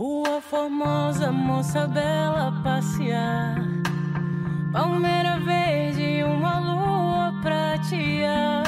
Rua Formosa, moça bela passear. Palmeira verde, uma lua pratear.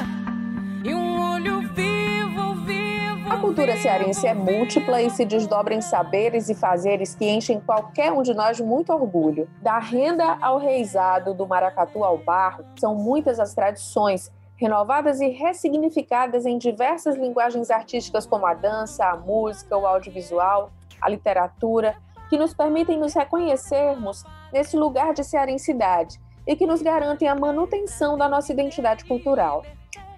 E um olho vivo, vivo. A cultura cearense é múltipla e se desdobra em saberes e fazeres que enchem qualquer um de nós de muito orgulho. Da renda ao reizado, do maracatu ao barro, são muitas as tradições renovadas e ressignificadas em diversas linguagens artísticas como a dança, a música, o audiovisual, a literatura, que nos permitem nos reconhecermos nesse lugar de cearensidade e que nos garantem a manutenção da nossa identidade cultural.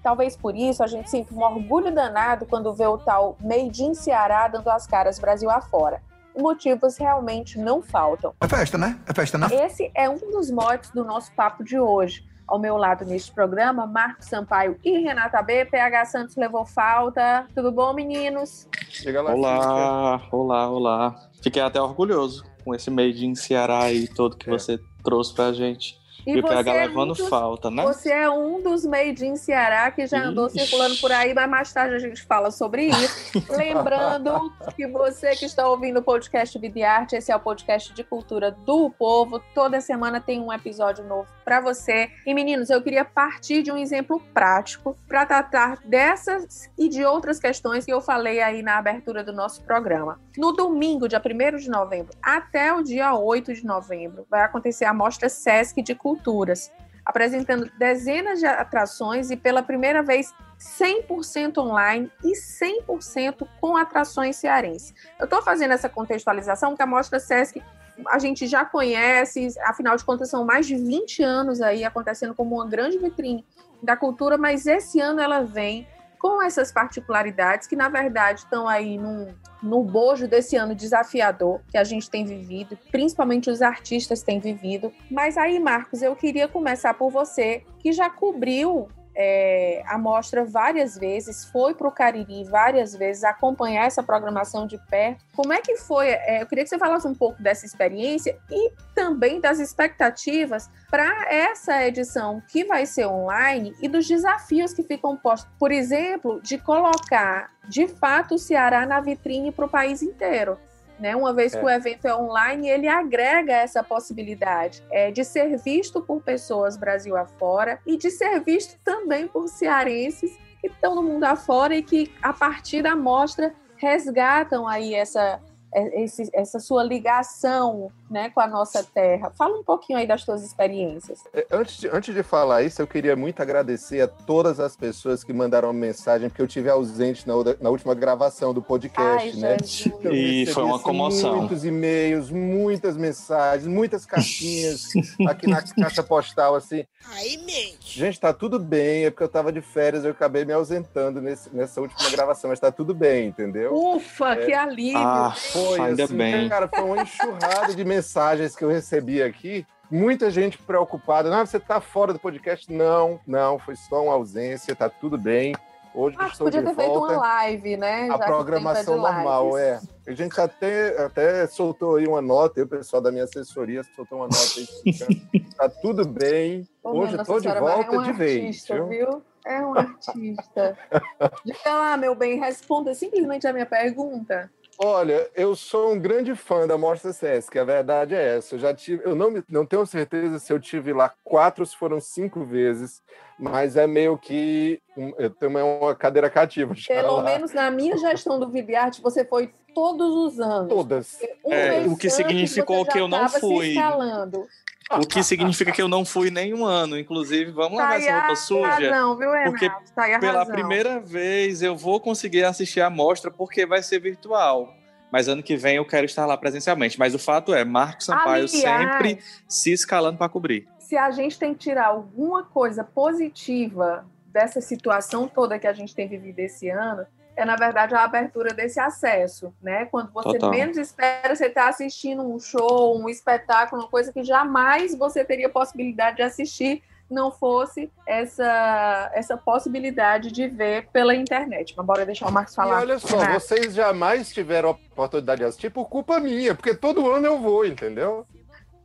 Talvez por isso a gente sinta um orgulho danado quando vê o tal Made in Ceará dando as caras Brasil afora. E motivos realmente não faltam. É festa, né? É festa, né? Esse é um dos motes do nosso papo de hoje. Ao meu lado neste programa, Marcos Sampaio e Renata B. PH Santos levou falta. Tudo bom, meninos? Chega lá, Olá, olá, olá. Fiquei até orgulhoso com esse made in Ceará e todo que É. você trouxe pra gente. E, o você PH é levando um dos- falta, né? Você é um dos made in Ceará que já andou Ixi. circulando por aí, mas mais tarde a gente fala sobre isso. Lembrando que você que está ouvindo o podcast Vida e Arte, esse é o podcast de cultura do povo. Toda semana tem um episódio novo para você. E meninos, eu queria partir de um exemplo prático para tratar dessas e de outras questões que eu falei aí na abertura do nosso programa. No domingo, dia 1 de novembro, até o dia 8 de novembro, vai acontecer a mostra Sesc de Culturas, apresentando dezenas de atrações e pela primeira vez 100% online e 100% com atrações cearenses. Eu estou fazendo essa contextualização porque a mostra Sesc a gente já conhece, afinal de contas são mais de 20 anos aí acontecendo como uma grande vitrine da cultura, mas esse ano ela vem com essas particularidades que, na verdade, estão aí num, no bojo desse ano desafiador que a gente tem vivido, principalmente os artistas têm vivido. Mas aí, Marcos, eu queria começar por você, que já cobriu é, a mostra várias vezes, foi para o Cariri várias vezes acompanhar essa programação de perto. Como é que foi? É, eu queria que você falasse um pouco dessa experiência e também das expectativas para essa edição que vai ser online e dos desafios que ficam postos. Por exemplo, de colocar de fato o Ceará na vitrine para o país inteiro. Né? Uma vez É. que o evento é online, ele agrega essa possibilidade é, de ser visto por pessoas Brasil afora e de ser visto também por cearenses que estão no mundo afora e que, a partir da mostra, resgatam aí essa, esse- essa sua ligação né, com a nossa terra. Fala um pouquinho aí das suas experiências. É, Antes de, antes de falar isso, eu queria muito agradecer a todas as pessoas que mandaram mensagem, porque eu tive ausente na, na última gravação do podcast, Ai, né? Jesus. E foi uma assim, comoção. Muitos e-mails, muitas mensagens, muitas cartinhas aqui na caixa postal, assim. Aí mente. Gente, tá tudo bem, é porque eu tava de férias, eu acabei me ausentando nesse- nessa última gravação, mas tá tudo bem, entendeu? Ufa, que alívio! Ah, Foi, ainda assim, bem. Cara, foi uma enxurrada de mensagens que eu recebi aqui. Muita gente preocupada. Não, você tá fora do podcast? Não, não, foi só uma ausência, tá tudo bem. Hoje que estou podia de ter feito volta. uma live, né? A já programação normal, é. A gente até, até soltou aí uma nota, eu, o pessoal da minha assessoria soltou uma nota aí. tá tudo bem. Ô, Hoje estou de mas volta é um de vez. artista, viu? viu? É um artista. Diga lá, meu bem, responda simplesmente a minha pergunta. Olha, eu sou um grande fã da Mostra Sesc, a verdade é essa. Eu já tive, eu não, não tenho certeza se eu tive lá quatro ou se foram cinco vezes, mas é meio que um- eu tenho uma- cadeira cativa. Pelo lá. menos na minha gestão do Videarte, você foi todos os anos. todas. Um É, o que significou que eu não se fui. escalando. O que significa que eu não fui nenhum ano. Inclusive, vamos Tá lavar essa roupa suja. razão, viu, Renato? porque tá Pela razão. primeira vez eu vou conseguir assistir a mostra porque vai ser virtual. Mas ano que vem eu quero estar lá presencialmente. Mas o fato é, Marcos Sampaio Aliás, sempre se escalando para cobrir. se a gente tem que tirar alguma coisa positiva dessa situação toda que a gente tem vivido esse ano, é na verdade a abertura desse acesso, né? Quando você Total. menos espera, você está assistindo um show, um espetáculo, uma coisa que jamais você teria possibilidade de assistir não fosse essa essa possibilidade de ver pela internet. Mas bora deixar o Marcos E falar. olha só, Renato. vocês jamais tiveram a oportunidade de assistir por culpa minha, porque todo ano eu vou, entendeu?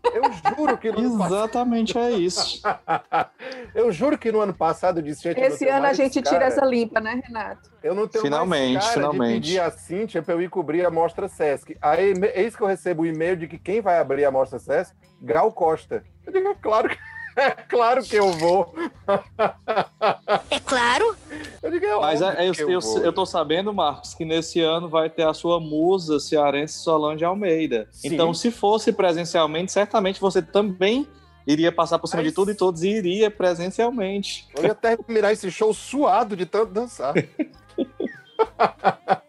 Eu juro que no Exatamente é isso. eu juro que no ano passado eu disse, gente, Esse ano a gente tira essa limpa, né, Renato? Eu não tenho finalmente, mais cara finalmente. de pedir a Cíntia para eu ir cobrir a Mostra Sesc. Aí, eis que eu recebo o e-mail de que quem vai abrir a Mostra Sesc? Gal Costa. Eu digo, é claro que, é claro que eu vou. É claro. Eu digo, é Mas é, eu, eu, eu, vou. eu tô sabendo, Marcos, que nesse ano vai ter a sua musa cearense Solange Almeida. Sim. Então, se fosse presencialmente, certamente você também iria passar por cima Mas- de tudo e todos e iria presencialmente. Eu ia terminar esse show suado de tanto dançar.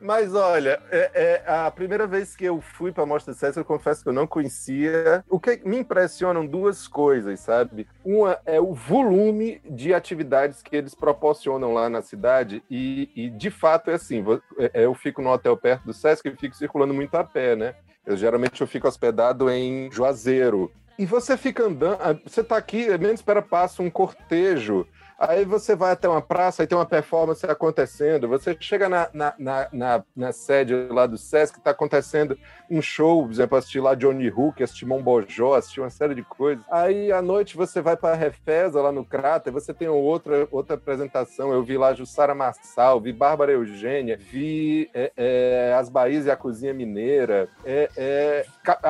Mas olha, é, é a primeira vez que eu fui para a Mostra Sesc, eu confesso que eu não conhecia. O que me impressionam duas coisas, sabe? Uma é o volume de atividades que eles proporcionam lá na cidade e, e, de fato é assim. vo- é, Eu fico no hotel perto do Sesc e fico circulando muito a pé, né? Eu geralmente eu fico hospedado em Juazeiro. E você fica andando, ah, você tá aqui, menos espera passa um cortejo. Aí você vai até uma praça, aí tem uma performance acontecendo. Você chega na, na, na, na, na sede lá do Sesc, está acontecendo um show, por exemplo, assistir lá Johnny Hook, assistir Mombojó, assistir uma série de coisas. Aí à noite você vai para a Refesa, lá no Cráter, você tem outra, outra apresentação. Eu vi lá Jussara Marçal, vi Bárbara Eugênia, vi é, é, As Bahias e a Cozinha Mineira, é, é,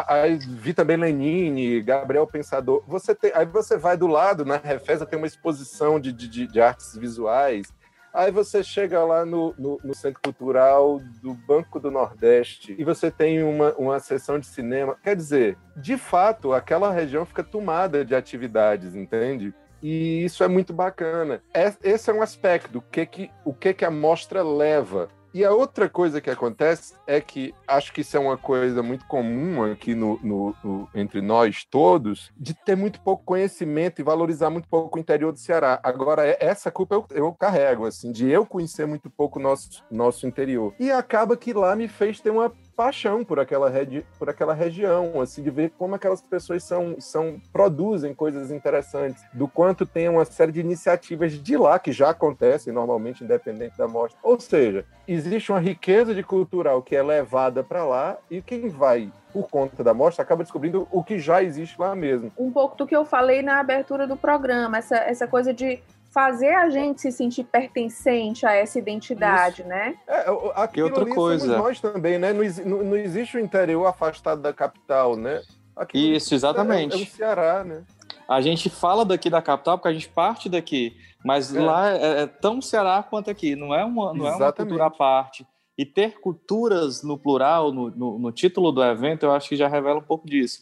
aí vi também Lenine, Gabriel Pensador. Você tem, aí você vai do lado, na Refesa tem uma exposição de, de, de- artes visuais. Aí você chega lá no, no, no Centro Cultural do Banco do Nordeste e você tem uma, uma sessão de cinema. Quer dizer, de fato, aquela região fica tomada de atividades, entende? E isso é muito bacana. É- Esse é um aspecto, o que, que, o que, que a mostra leva. E a outra coisa que acontece é que acho que isso é uma coisa muito comum aqui no, no- no- entre nós todos, de ter muito pouco conhecimento e valorizar muito pouco o interior do Ceará. Agora, é- essa culpa eu, eu carrego, assim, de eu conhecer muito pouco o nosso, nosso interior. E acaba que lá me fez ter uma paixão por aquela, por aquela região, assim, de ver como aquelas pessoas são, são produzem coisas interessantes, do quanto tem uma série de iniciativas de lá que já acontecem normalmente, independente da mostra. Ou seja, existe uma riqueza de cultural que é levada para lá e quem vai por conta da mostra acaba descobrindo o que já existe lá mesmo. Um pouco do que eu falei na abertura do programa, essa, essa coisa de fazer a gente se sentir pertencente a essa identidade, né? É, aquilo outra ali coisa? somos nós também, né? Não, não- não existe o interior afastado da capital, né? Aquilo Isso, É, é exatamente. o Ceará, né? A gente fala daqui da capital porque a gente parte daqui, mas É. lá é, é tão Ceará quanto aqui, não é uma, não é uma Exatamente. cultura à parte. E ter culturas no plural, no, no, no título do evento, eu acho que já revela um pouco disso.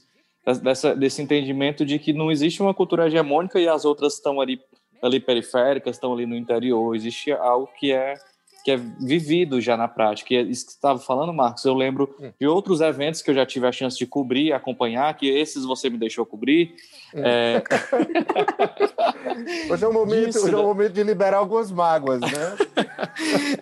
Dessa, desse entendimento de que não existe uma cultura hegemônica e as outras estão ali, ali periféricas, estão ali no interior. Existe algo que é que é vivido já na prática. E é isso que você estava falando, Marcos, eu lembro Hum. de outros eventos que eu já tive a chance de cobrir, acompanhar, que esses você me deixou cobrir. Hum. É, Hoje é o momento, Disso, hoje é né? momento de liberar algumas mágoas, né?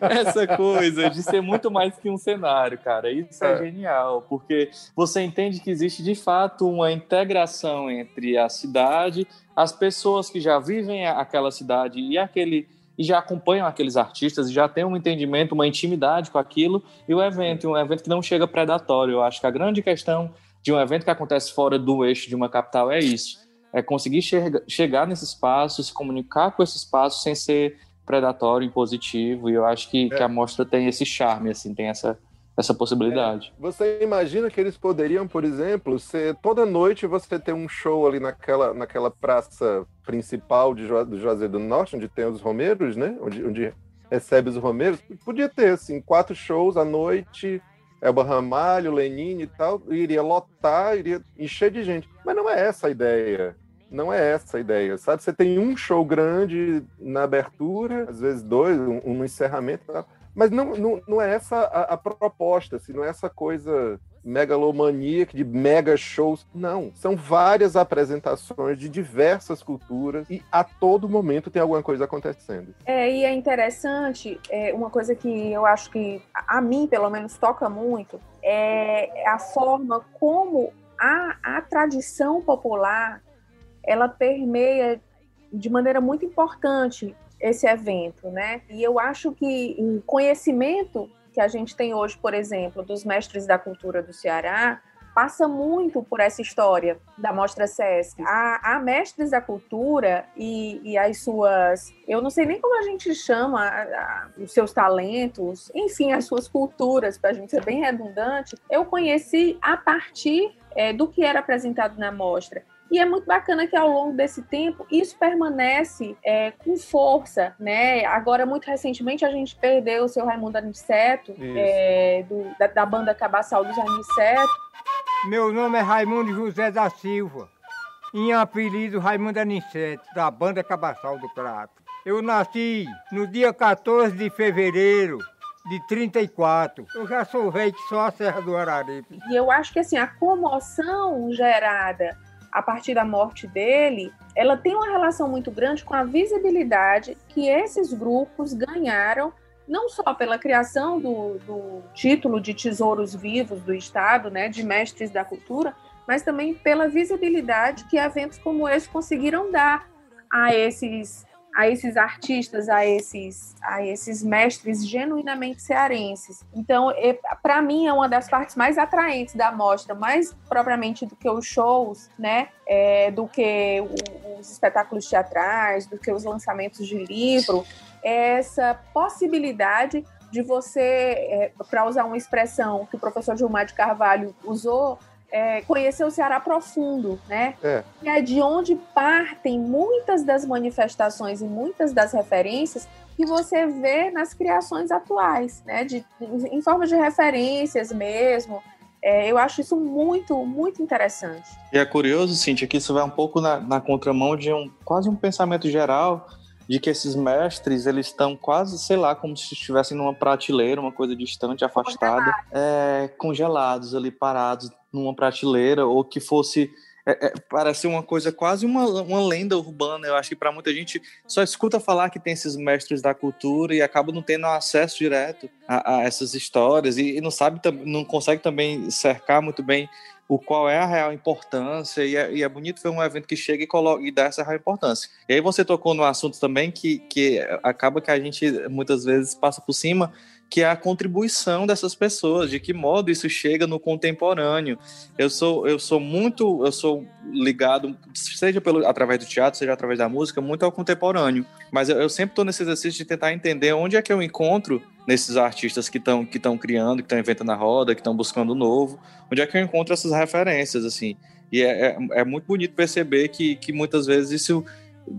essa coisa de ser muito mais que um cenário, cara. Isso é, É. genial, porque você entende que existe de fato uma integração entre a cidade, as pessoas que já vivem aquela cidade e aquele e já acompanham aqueles artistas e já têm um entendimento, uma intimidade com aquilo e o evento, um evento que não chega predatório. Eu acho que a grande questão de um evento que acontece fora do eixo de uma capital é isso. É conseguir chega- chegar nesse espaço, se comunicar com esse espaço sem ser predatório, impositivo, e eu acho que, É. que a mostra tem esse charme, assim, tem essa, essa possibilidade. Você imagina que eles poderiam, por exemplo, ser toda noite você ter um show ali naquela, naquela praça principal de Ju- do Juazeiro do Norte, onde tem os Romeiros, né? Onde, onde recebe os Romeiros. Podia ter, assim, quatro shows à noite, Elba Ramalho, Lenine e tal, iria lotar, iria encher de gente. Mas não é essa a ideia. Não é essa a ideia, sabe? Você tem um show grande na abertura, às vezes dois, um, um no encerramento e tal. Mas não, não, não é essa a, a proposta, assim, não é essa coisa megalomaníaca de mega shows. Não, são várias apresentações de diversas culturas e a todo momento tem alguma coisa acontecendo. É, e é interessante, é, uma coisa que eu acho que a mim, pelo menos, toca muito, é a forma como a, a tradição popular ela permeia de maneira muito importante esse evento, né? E eu acho que o conhecimento que a gente tem hoje, por exemplo, dos mestres da cultura do Ceará, passa muito por essa história da Mostra SESC. A, a Mestres da Cultura e, e, as suas, eu não sei nem como a gente chama, a, a, os seus talentos, enfim, as suas culturas, para a gente ser bem redundante, eu conheci a partir é, do que era apresentado na mostra. E é muito bacana que ao longo desse tempo isso permanece é, com força, né? Agora, muito recentemente, a gente perdeu o seu Raimundo Aniceto, é, do, da, da, banda Cabaçal dos Aniceto. Meu nome é Raimundo José da Silva, em apelido Raimundo Aniceto, da banda Cabaçal do Prato. Eu nasci no dia 14 de fevereiro de 34. Eu já sou velho que só a Serra do Araripe. E eu acho que assim, a comoção gerada a partir da morte dele, ela tem uma relação muito grande com a visibilidade que esses grupos ganharam, não só pela criação do, do título de tesouros vivos do Estado, né, de mestres da cultura, mas também pela visibilidade que eventos como esse conseguiram dar a esses a esses artistas, a esses, a esses mestres genuinamente cearenses. Então, para mim, é uma das partes mais atraentes da mostra, mais propriamente do que os shows, né? É, do que os espetáculos teatrais, do que os lançamentos de livro, é essa possibilidade de você, é, para usar uma expressão que o professor Gilmar de Carvalho usou, é, conhecer o Ceará profundo, né? É. E é de onde partem muitas das manifestações e muitas das referências que você vê nas criações atuais, né? De, em forma de referências mesmo. É, eu acho isso muito, muito interessante. E é curioso, Cintia, que isso vai um pouco na, na contramão de um quase um pensamento geral de que esses mestres eles estão quase, sei lá, como se estivessem numa prateleira, uma coisa distante, afastada, é, congelados ali, parados numa prateleira, ou que fosse é, é, parece uma coisa quase uma, uma lenda urbana. Eu acho que para muita gente só escuta falar que tem esses mestres da cultura e acaba não tendo acesso direto a, a essas histórias e, e, não sabe, não consegue também cercar muito bem o qual é a real importância, e é, e é bonito ver um evento que chega e, coloca, e dá essa real importância. E aí você tocou no assunto também que, que acaba que a gente muitas vezes passa por cima, que é a contribuição dessas pessoas, de que modo isso chega no contemporâneo. Eu sou, eu sou muito, eu sou ligado, seja pelo, através do teatro, seja através da música, muito ao contemporâneo. Mas eu, eu sempre estou nesse exercício de tentar entender onde é que eu encontro nesses artistas que estão que estão criando, que estão inventando a roda, que estão buscando o novo, onde é que eu encontro essas referências, assim. E é, é, é muito bonito perceber que, que muitas vezes isso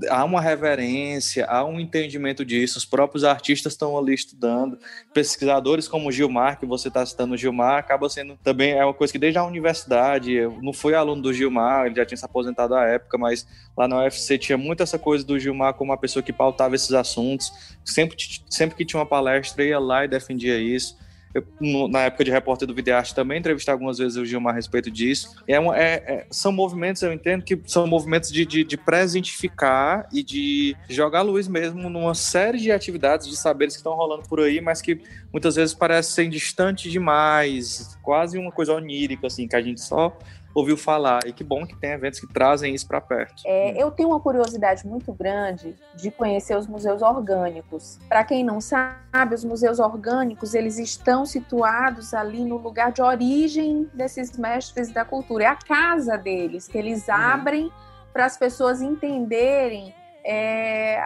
há uma reverência, há um entendimento disso. Os próprios artistas estão ali estudando. Pesquisadores como o Gilmar, que você está citando o Gilmar, acaba sendo também é uma coisa que desde a universidade, eu não fui aluno do Gilmar, ele já tinha se aposentado à época, mas lá na UFC tinha muito essa coisa do Gilmar como uma pessoa que pautava esses assuntos. Sempre, sempre que tinha uma palestra, ia lá e defendia isso. Eu, na época de repórter do Videarte também entrevistei algumas vezes o Gilmar a respeito disso. É, uma, é, é, são movimentos, eu entendo que são movimentos de, de, de presentificar e de jogar luz mesmo numa série de atividades, de saberes que estão rolando por aí, mas que muitas vezes parecem distantes demais, quase uma coisa onírica, assim, que a gente só ouviu falar. E que bom que tem eventos que trazem isso para perto. É, eu tenho uma curiosidade muito grande de conhecer os museus orgânicos. Para quem não sabe, os museus orgânicos eles estão situados ali no lugar de origem desses mestres da cultura. É a casa deles que eles uhum. abrem para as pessoas entenderem é,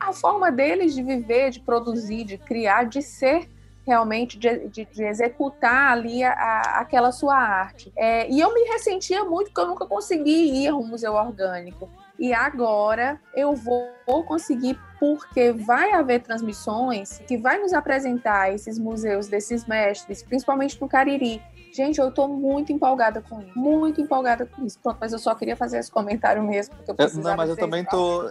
a forma deles de viver, de produzir, de criar, de ser realmente de, de, de executar ali a, a, aquela sua arte. É, e eu me ressentia muito porque eu nunca consegui ir ao museu orgânico. E agora eu vou conseguir porque vai haver transmissões que vai nos apresentar esses museus desses mestres, principalmente no Cariri. Gente, eu tô muito empolgada com isso. Muito empolgada com isso. Pronto, mas eu só queria fazer esse comentário mesmo, porque eu precisava Não, mas eu também tô.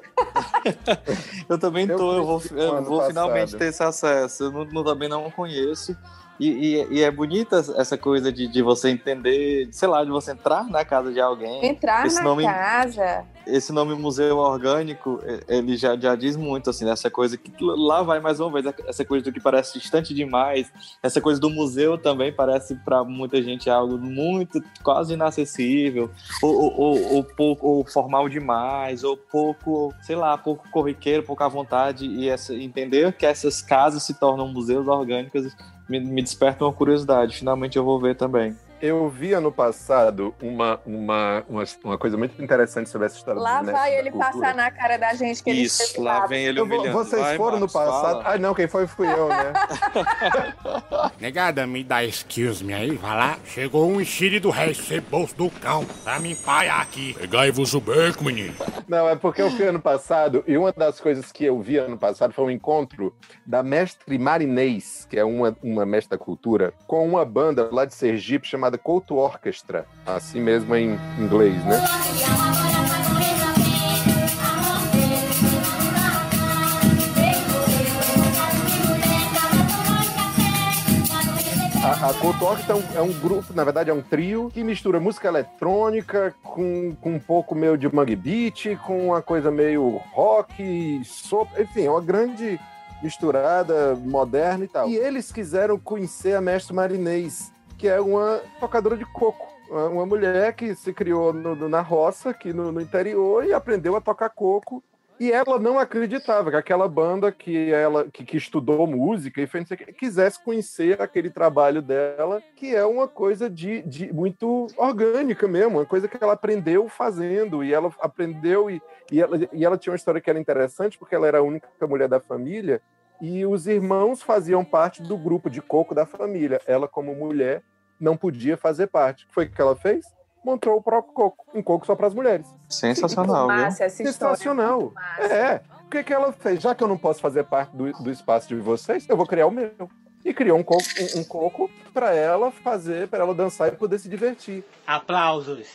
eu também tô. Eu vou, eu vou finalmente ter esse acesso. Eu não, também não conheço. E, e, e, é bonita essa coisa de, de você entender, sei lá, de você entrar na casa de alguém. Entrar esse na nome, casa. Esse nome museu orgânico, ele já, já diz muito, assim, essa coisa que lá vai mais uma vez, essa coisa do que parece distante demais, essa coisa do museu também parece para muita gente algo muito, quase inacessível, ou, ou, ou, ou, pouco, ou formal demais, ou pouco, sei lá, pouco corriqueiro, pouca vontade, e essa, entender que essas casas se tornam museus orgânicos me, me desperta uma curiosidade. Finalmente eu vou ver também. Eu vi ano passado uma, uma, uma, uma coisa muito interessante sobre essa história Lá mestres vai da ele cultura. passar na cara da gente que ele Isso, lá lá. vem ele humilhando. vocês Vai, foram Marcos, no passado. fala. Ah, não, quem foi fui eu, né? Negada, me dá excuse me aí, vai lá. Chegou um enxire do rei, ceboso do cão, pra me empaiar aqui. Pegai-vos o beco, menino. Não, é porque eu fui ano passado e uma das coisas que eu vi ano passado foi um encontro da mestre Marinês, que é uma, uma mestra da cultura, com uma banda lá de Sergipe chamada Couto Orchestra, assim mesmo em inglês, né? A, a Couto Orchestra é um, é um grupo, na verdade é um trio, que mistura música eletrônica com, com um pouco meio de mangue beat, com uma coisa meio rock, soul, enfim, é uma grande misturada, moderna e tal. E eles quiseram conhecer a Mestre Marinês, que é uma tocadora de coco. Uma mulher que se criou no- na roça, aqui no, no interior, e aprendeu a tocar coco. E ela não acreditava que aquela banda que ela que, que estudou música e fez, quisesse conhecer aquele trabalho dela, que é uma coisa de, de muito orgânica mesmo, uma coisa que ela aprendeu fazendo, e ela aprendeu e, e, ela, e ela tinha uma história que era interessante, porque ela era a única mulher da família, e os irmãos faziam parte do grupo de coco da família. Ela, como mulher, não podia fazer parte. O que foi que ela fez? Montou o próprio coco, um coco só para as mulheres. Sensacional, viu? Márcia, essa história. Sensacional. Márcia. É. O que, que ela fez? Já que eu não posso fazer parte do, do espaço de vocês, eu vou criar o meu. E criou um coco, um, um coco para ela fazer, para ela dançar e poder se divertir. Aplausos.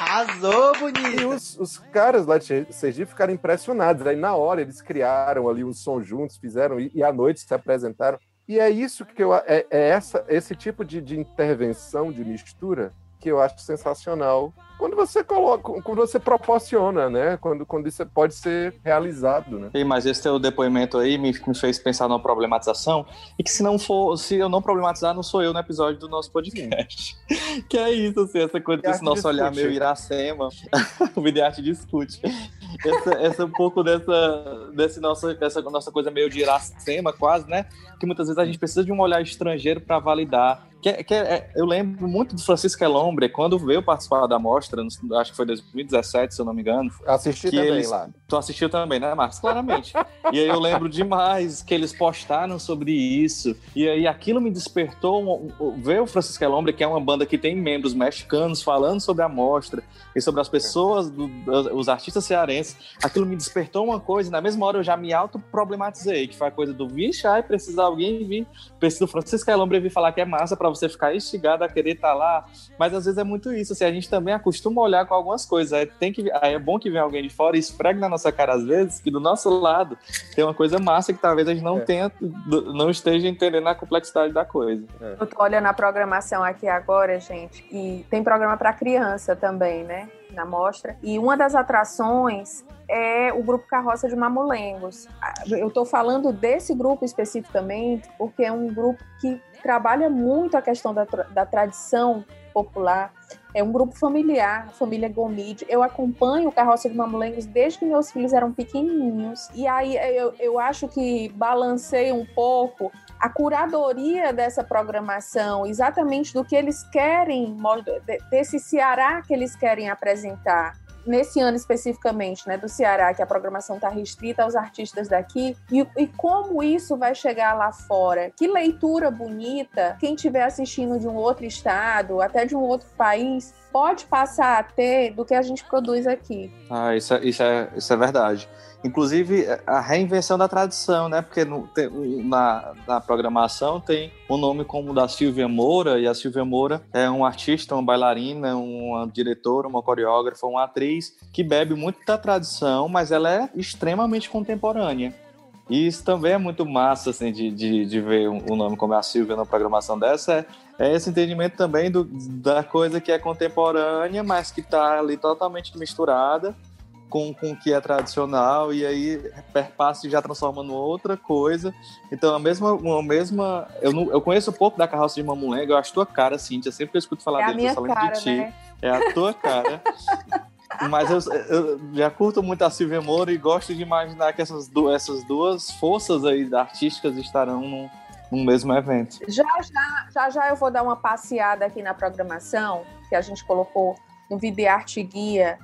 Arrasou, E bonito. os, os caras lá de Ser- Sergipe ficaram impressionados. Aí, na hora, eles criaram ali um som juntos, fizeram, e, e à noite se apresentaram. E é isso que eu. É, é essa, esse tipo de, de intervenção, de mistura, que eu acho sensacional. Quando você coloca, quando você proporciona, né? Quando, quando isso pode ser realizado, né? Ei, mas esse teu depoimento aí me, me fez pensar numa problematização e que se não for, se eu não problematizar, não sou eu no episódio do nosso podcast. que é isso, assim, essa coisa desse nosso olhar discute. meio Iracema. o Videarte discute. Essa, essa um pouco dessa, desse nossa, essa nossa coisa meio de Iracema, quase, né? Que muitas vezes a gente precisa de um olhar estrangeiro para validar. Que, que é- eu lembro muito do Francisco Elombre, quando veio participar da mostra, acho que foi 2017, se eu não me engano, Assisti Que também eles- lá. Tu assistiu também, né, Marcos? Claramente. e aí eu lembro demais que eles postaram sobre isso. E aí aquilo me despertou. Ver o Francisco Elombre, que é uma banda que tem membros mexicanos falando sobre a mostra e sobre as pessoas, do- os artistas cearenses. Aquilo me despertou uma coisa. E na mesma hora eu já me auto-problematizei, que foi a coisa do vixe, ai, precisa alguém vir. Precisa do Francisco Elombre vir falar que é massa pra você ficar instigado a querer estar lá. Mas às vezes é muito isso. Assim, a gente também acostuma a olhar com algumas coisas. Aí, tem que, é bom que venha alguém de fora e esfregue na nossa cara, às vezes, que do nosso lado tem uma coisa massa que talvez a gente não É. tenha, não esteja entendendo a complexidade da coisa. Eu tô olhando a programação aqui agora, gente, e tem programa para criança também, né? Na mostra. E uma das atrações é o grupo Carroça de Mamulengos. Eu tô falando desse grupo especificamente porque é um grupo que trabalha muito a questão da, da tradição popular. É um grupo familiar, a família Gomide. Eu acompanho o Carroça de Mamulengos desde que meus filhos eram pequenininhos. E aí eu, eu acho que balancei um pouco a curadoria dessa programação, exatamente do que eles querem, desse Ceará que eles querem apresentar. Nesse ano especificamente, né, do Ceará, que a programação está restrita aos artistas daqui, e, e como isso vai chegar lá fora. Que leitura bonita, quem estiver assistindo de um outro estado, até de um outro país, pode passar a ter do que a gente produz aqui. Ah, isso é, isso é, isso é verdade. Inclusive, a reinvenção da tradição, né? Porque no- tem- na, na programação tem o nome como da Silvia Moura, e a Silvia Moura é uma artista, uma bailarina, uma diretora, uma coreógrafa, uma atriz que bebe muito da tradição, mas ela é extremamente contemporânea. E isso também é muito massa, assim, de, de, de ver o nome como a Silvia na programação dessa. É, é esse entendimento também do, da coisa que é contemporânea, mas que está ali totalmente misturada com, com o que é tradicional e aí perpassa e já transforma em outra coisa. Então, a mesma. A mesma eu, não, eu conheço um pouco da carroça de Mamulenga, eu acho tua cara, Cíntia. Sempre que eu escuto falar É dele, eu só lembro cara, de ti. né? É a tua cara. Mas eu, eu já curto muito a Silvia Moura e gosto de imaginar que essas, du essas duas forças aí artísticas estarão num, no mesmo evento. Já, já, já, já eu vou dar uma passeada aqui na programação que a gente colocou no Videarte Guia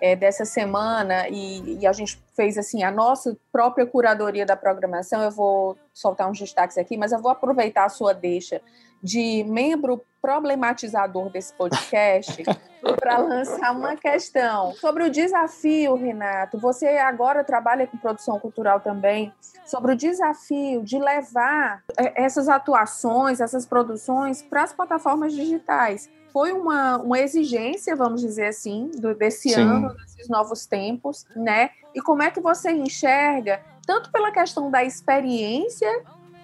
é, dessa semana e, e, a gente fez assim a nossa própria curadoria da programação. Eu vou soltar uns destaques aqui, mas eu vou aproveitar a sua deixa de membro problematizador desse podcast para lançar uma questão sobre o desafio, Renato. Você agora trabalha com produção cultural também, sobre o desafio de levar é, essas atuações, essas produções para as plataformas digitais. Foi uma, uma exigência, vamos dizer assim, do, desse Sim. ano, desses novos tempos, né? E como é que você enxerga, tanto pela questão da experiência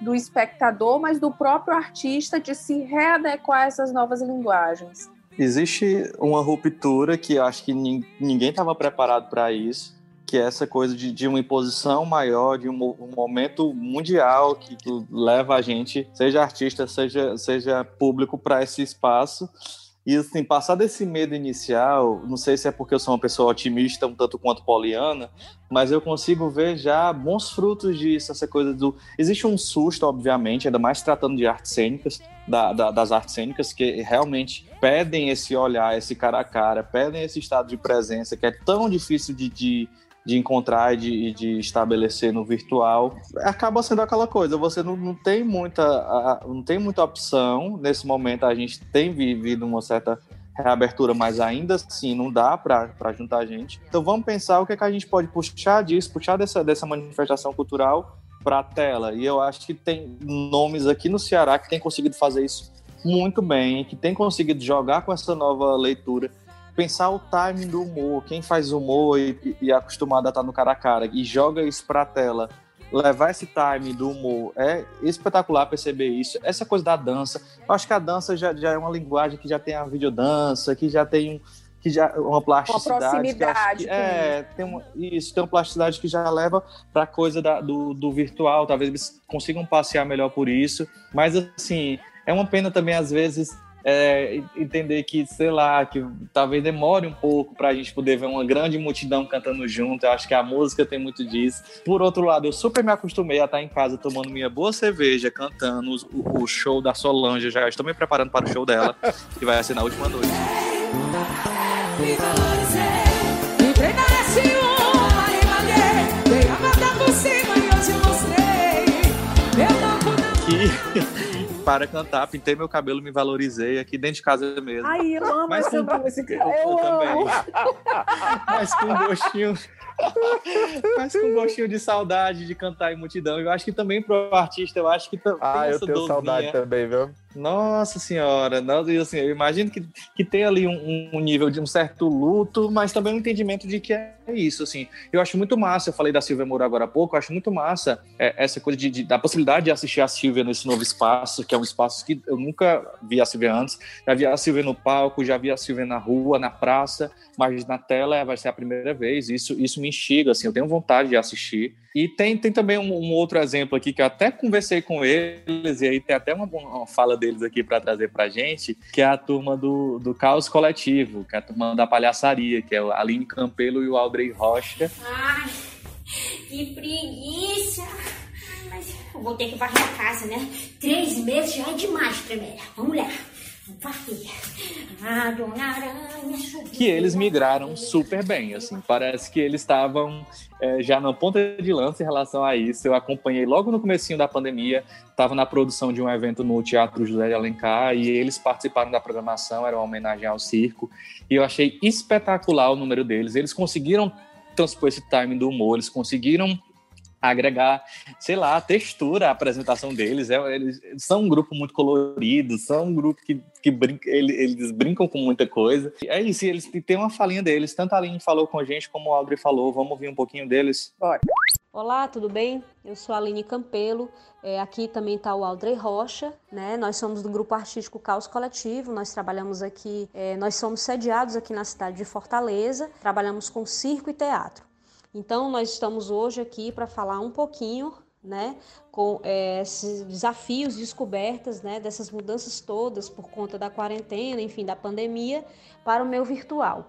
do espectador, mas do próprio artista de se readequar a essas novas linguagens. Existe uma ruptura que acho que ninguém estava preparado para isso, que é essa coisa de, de uma imposição maior, de um, um, momento mundial que leva a gente, seja artista, seja, seja público, para esse espaço e assim, passar desse medo inicial, não sei se é porque eu sou uma pessoa otimista, um tanto quanto poliana, mas eu consigo ver já bons frutos disso, essa coisa do. Existe um susto, obviamente, ainda mais tratando de artes cênicas, da, da, das artes cênicas, que realmente pedem esse olhar, esse cara a cara, pedem esse estado de presença que é tão difícil de, de de encontrar e de, de, estabelecer no virtual, acaba sendo aquela coisa, você não, não, tem muita não tem muita opção, nesse momento a gente tem vivido uma certa reabertura, mas ainda assim não dá para juntar a gente. Então vamos pensar o que, é que a gente pode puxar disso, puxar dessa, dessa manifestação cultural para a tela. E eu acho que tem nomes aqui no Ceará que têm conseguido fazer isso muito bem, que têm conseguido jogar com essa nova leitura pensar o timing do humor, quem faz humor e, e acostumado a estar no cara a cara e joga isso pra tela, levar esse timing do humor é espetacular perceber isso. Essa coisa da dança, eu acho que a dança já, já é uma linguagem que já tem a videodança, que já tem que já uma plasticidade. Uma proximidade. Que, é, tem uma, isso, tem uma plasticidade que já leva para a coisa da, do, do virtual. Talvez eles consigam passear melhor por isso. Mas, assim, é uma pena também, às vezes, é, entender que, sei lá, que talvez demore um pouco para a gente poder ver uma grande multidão cantando junto. Eu acho que a música tem muito disso. Por outro lado, eu super me acostumei a estar em casa tomando minha boa cerveja, cantando o, o show da Solange. Já estou me preparando para o show dela, que vai ser na última noite. Que para cantar, pintei meu cabelo, me valorizei aqui dentro de casa mesmo. Ai, eu amo Mas essa com... música. Eu, eu, também. Mas com gostinho Mas com gostinho de saudade de cantar em multidão. Eu acho que também pro artista, eu acho que Ah, eu tenho dozinha. saudade também, viu? Nossa senhora, não, assim, eu imagino que, que tem ali um, um, nível de um certo luto, mas também um entendimento de que é isso, assim. Eu acho muito massa, eu falei da Silvia Moura agora há pouco, eu acho muito massa é, essa coisa de, de, da possibilidade de assistir a Silvia nesse novo espaço, que é um espaço que eu nunca vi a Silvia antes. Já vi a Silvia no palco, já vi a Silvia na rua, na praça, mas na tela vai ser a primeira vez. Isso, isso me instiga, assim, eu tenho vontade de assistir. E tem, tem também um, um, outro exemplo aqui que eu até conversei com eles, e aí tem até uma, uma fala deles aqui para trazer para gente, que é a turma do, do Caos Coletivo, que é a turma da palhaçaria, que é a Aline Campelo e o Aldrey Rocha. Ai, que preguiça! Mas eu vou ter que varrer a casa, né? Três meses já é demais, primeira. Vamos lá. Que eles migraram super bem, assim, parece que eles estavam é, já na ponta de lança em relação a isso. Eu acompanhei logo no comecinho da pandemia, estava na produção de um evento no Teatro José de Alencar e eles participaram da programação, era uma homenagem ao circo, e eu achei espetacular o número deles. Eles conseguiram transpor esse timing do humor, eles conseguiram agregar, sei lá, textura à apresentação deles. É, eles são um grupo muito colorido, são um grupo que, que brinca, eles, eles brincam com muita coisa. É isso, eles têm uma falinha deles. Tanto a Aline falou com a gente, como o Audrey falou. Vamos ouvir um pouquinho deles? Bora. Olá, tudo bem? Eu sou a Aline Campelo. É, aqui também está o Aldrey Rocha, né? Nós somos do grupo artístico Caos Coletivo. Nós trabalhamos aqui, é, nós somos sediados aqui na cidade de Fortaleza. Trabalhamos com circo e teatro. Então, nós estamos hoje aqui para falar um pouquinho né, com é, esses desafios, descobertas, né, dessas mudanças todas por conta da quarentena, enfim, da pandemia, para o meu virtual.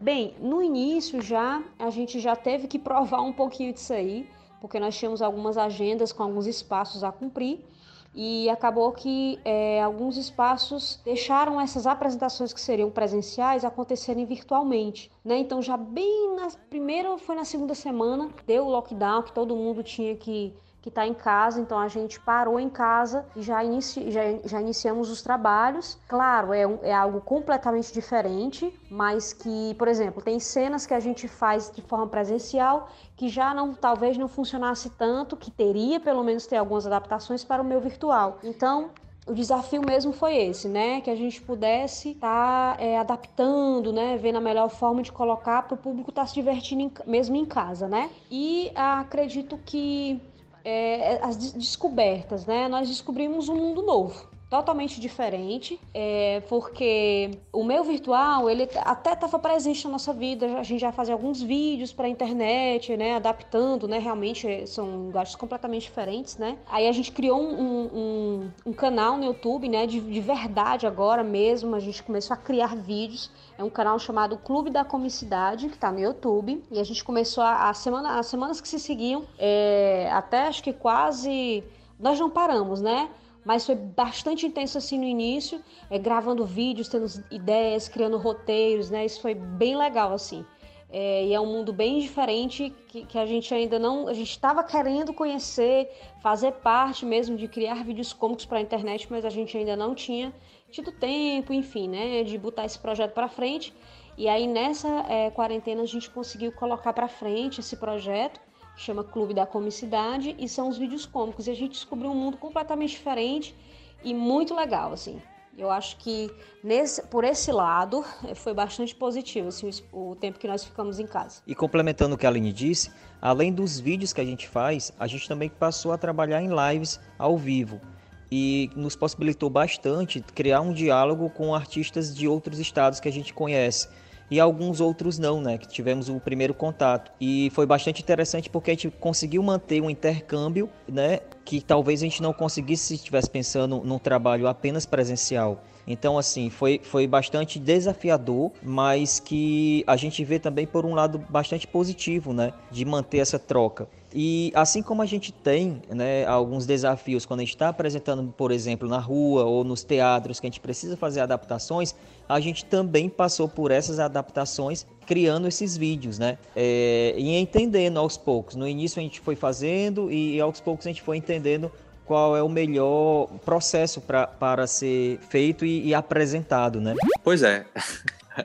Bem, no início já a gente já teve que provar um pouquinho disso aí, porque nós tínhamos algumas agendas com alguns espaços a cumprir, e acabou que é, alguns espaços deixaram essas apresentações que seriam presenciais acontecerem virtualmente, né? Então já bem na primeira foi na segunda semana deu o lockdown que todo mundo tinha que que está em casa, então a gente parou em casa e já, inici, já, já iniciamos os trabalhos. Claro, é, um, é algo completamente diferente, mas que, por exemplo, tem cenas que a gente faz de forma presencial que já não talvez não funcionasse tanto, que teria pelo menos ter algumas adaptações para o meu virtual. Então, o desafio mesmo foi esse, né? Que a gente pudesse estar tá, é, adaptando, né? Vendo a melhor forma de colocar para o público estar tá se divertindo em, mesmo em casa, né? E acredito que é, as descobertas, né? Nós descobrimos um mundo novo totalmente diferente, é, porque o meu virtual, ele até estava presente na nossa vida, a gente já fazia alguns vídeos para a internet, né, adaptando, né, realmente são linguagens completamente diferentes, né. Aí a gente criou um, um, um canal no YouTube, né, de, de, verdade agora mesmo, a gente começou a criar vídeos, é um canal chamado Clube da Comicidade, que está no YouTube, e a gente começou a, a semana, as semanas que se seguiam, é, até acho que quase, nós não paramos, né, mas foi bastante intenso assim no início, é, gravando vídeos, tendo ideias, criando roteiros, né? Isso foi bem legal assim. É, e é um mundo bem diferente que, que a gente ainda não. A gente estava querendo conhecer, fazer parte mesmo de criar vídeos cômicos para a internet, mas a gente ainda não tinha tido tempo, enfim, né, de botar esse projeto para frente. E aí nessa é, quarentena a gente conseguiu colocar para frente esse projeto chama Clube da Comicidade, e são os vídeos cômicos. E a gente descobriu um mundo completamente diferente e muito legal, assim. Eu acho que nesse, por esse lado foi bastante positivo assim, o tempo que nós ficamos em casa. E complementando o que a Aline disse, além dos vídeos que a gente faz, a gente também passou a trabalhar em lives ao vivo e nos possibilitou bastante criar um diálogo com artistas de outros estados que a gente conhece e alguns outros não, né? Que tivemos o primeiro contato. E foi bastante interessante porque a gente conseguiu manter um intercâmbio, né? Que talvez a gente não conseguisse se estivesse pensando num trabalho apenas presencial. Então, assim, foi, foi bastante desafiador, mas que a gente vê também por um lado bastante positivo, né? De manter essa troca. E assim como a gente tem né, alguns desafios quando a gente está apresentando, por exemplo, na rua ou nos teatros, que a gente precisa fazer adaptações, a gente também passou por essas adaptações criando esses vídeos, né? É, e entendendo aos poucos. No início a gente foi fazendo e aos poucos a gente foi entendendo qual é o melhor processo pra, para ser feito e, e apresentado, né? Pois é.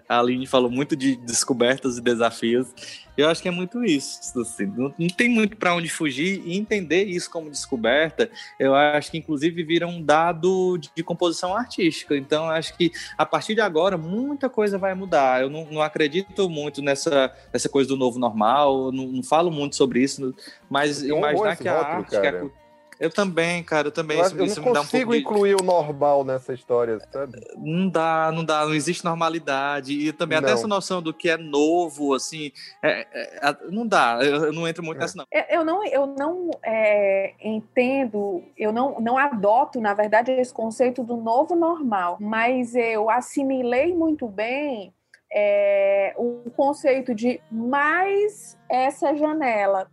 A Aline falou muito de descobertas e desafios. Eu acho que é muito isso. Assim, não, não, tem muito para onde fugir e entender isso como descoberta. Eu acho que, inclusive, vira um dado de, de composição artística. Então, acho que a partir de agora muita coisa vai mudar. Eu não, não acredito muito nessa, nessa coisa do novo normal. Não, não falo muito sobre isso, mas imaginar que a rótulo, arte, que a, eu também, cara, eu também. Eu, isso, eu não consigo um incluir de... o normal nessa história, sabe? Não dá, não dá, não existe normalidade. E também não. até essa noção do que é novo, assim, é, é, é não dá, eu, eu, não entro muito é. nessa, não. Eu não, eu não é, entendo, eu não, não adoto, na verdade, esse conceito do novo normal, mas eu assimilei muito bem é, o conceito de mais essa janela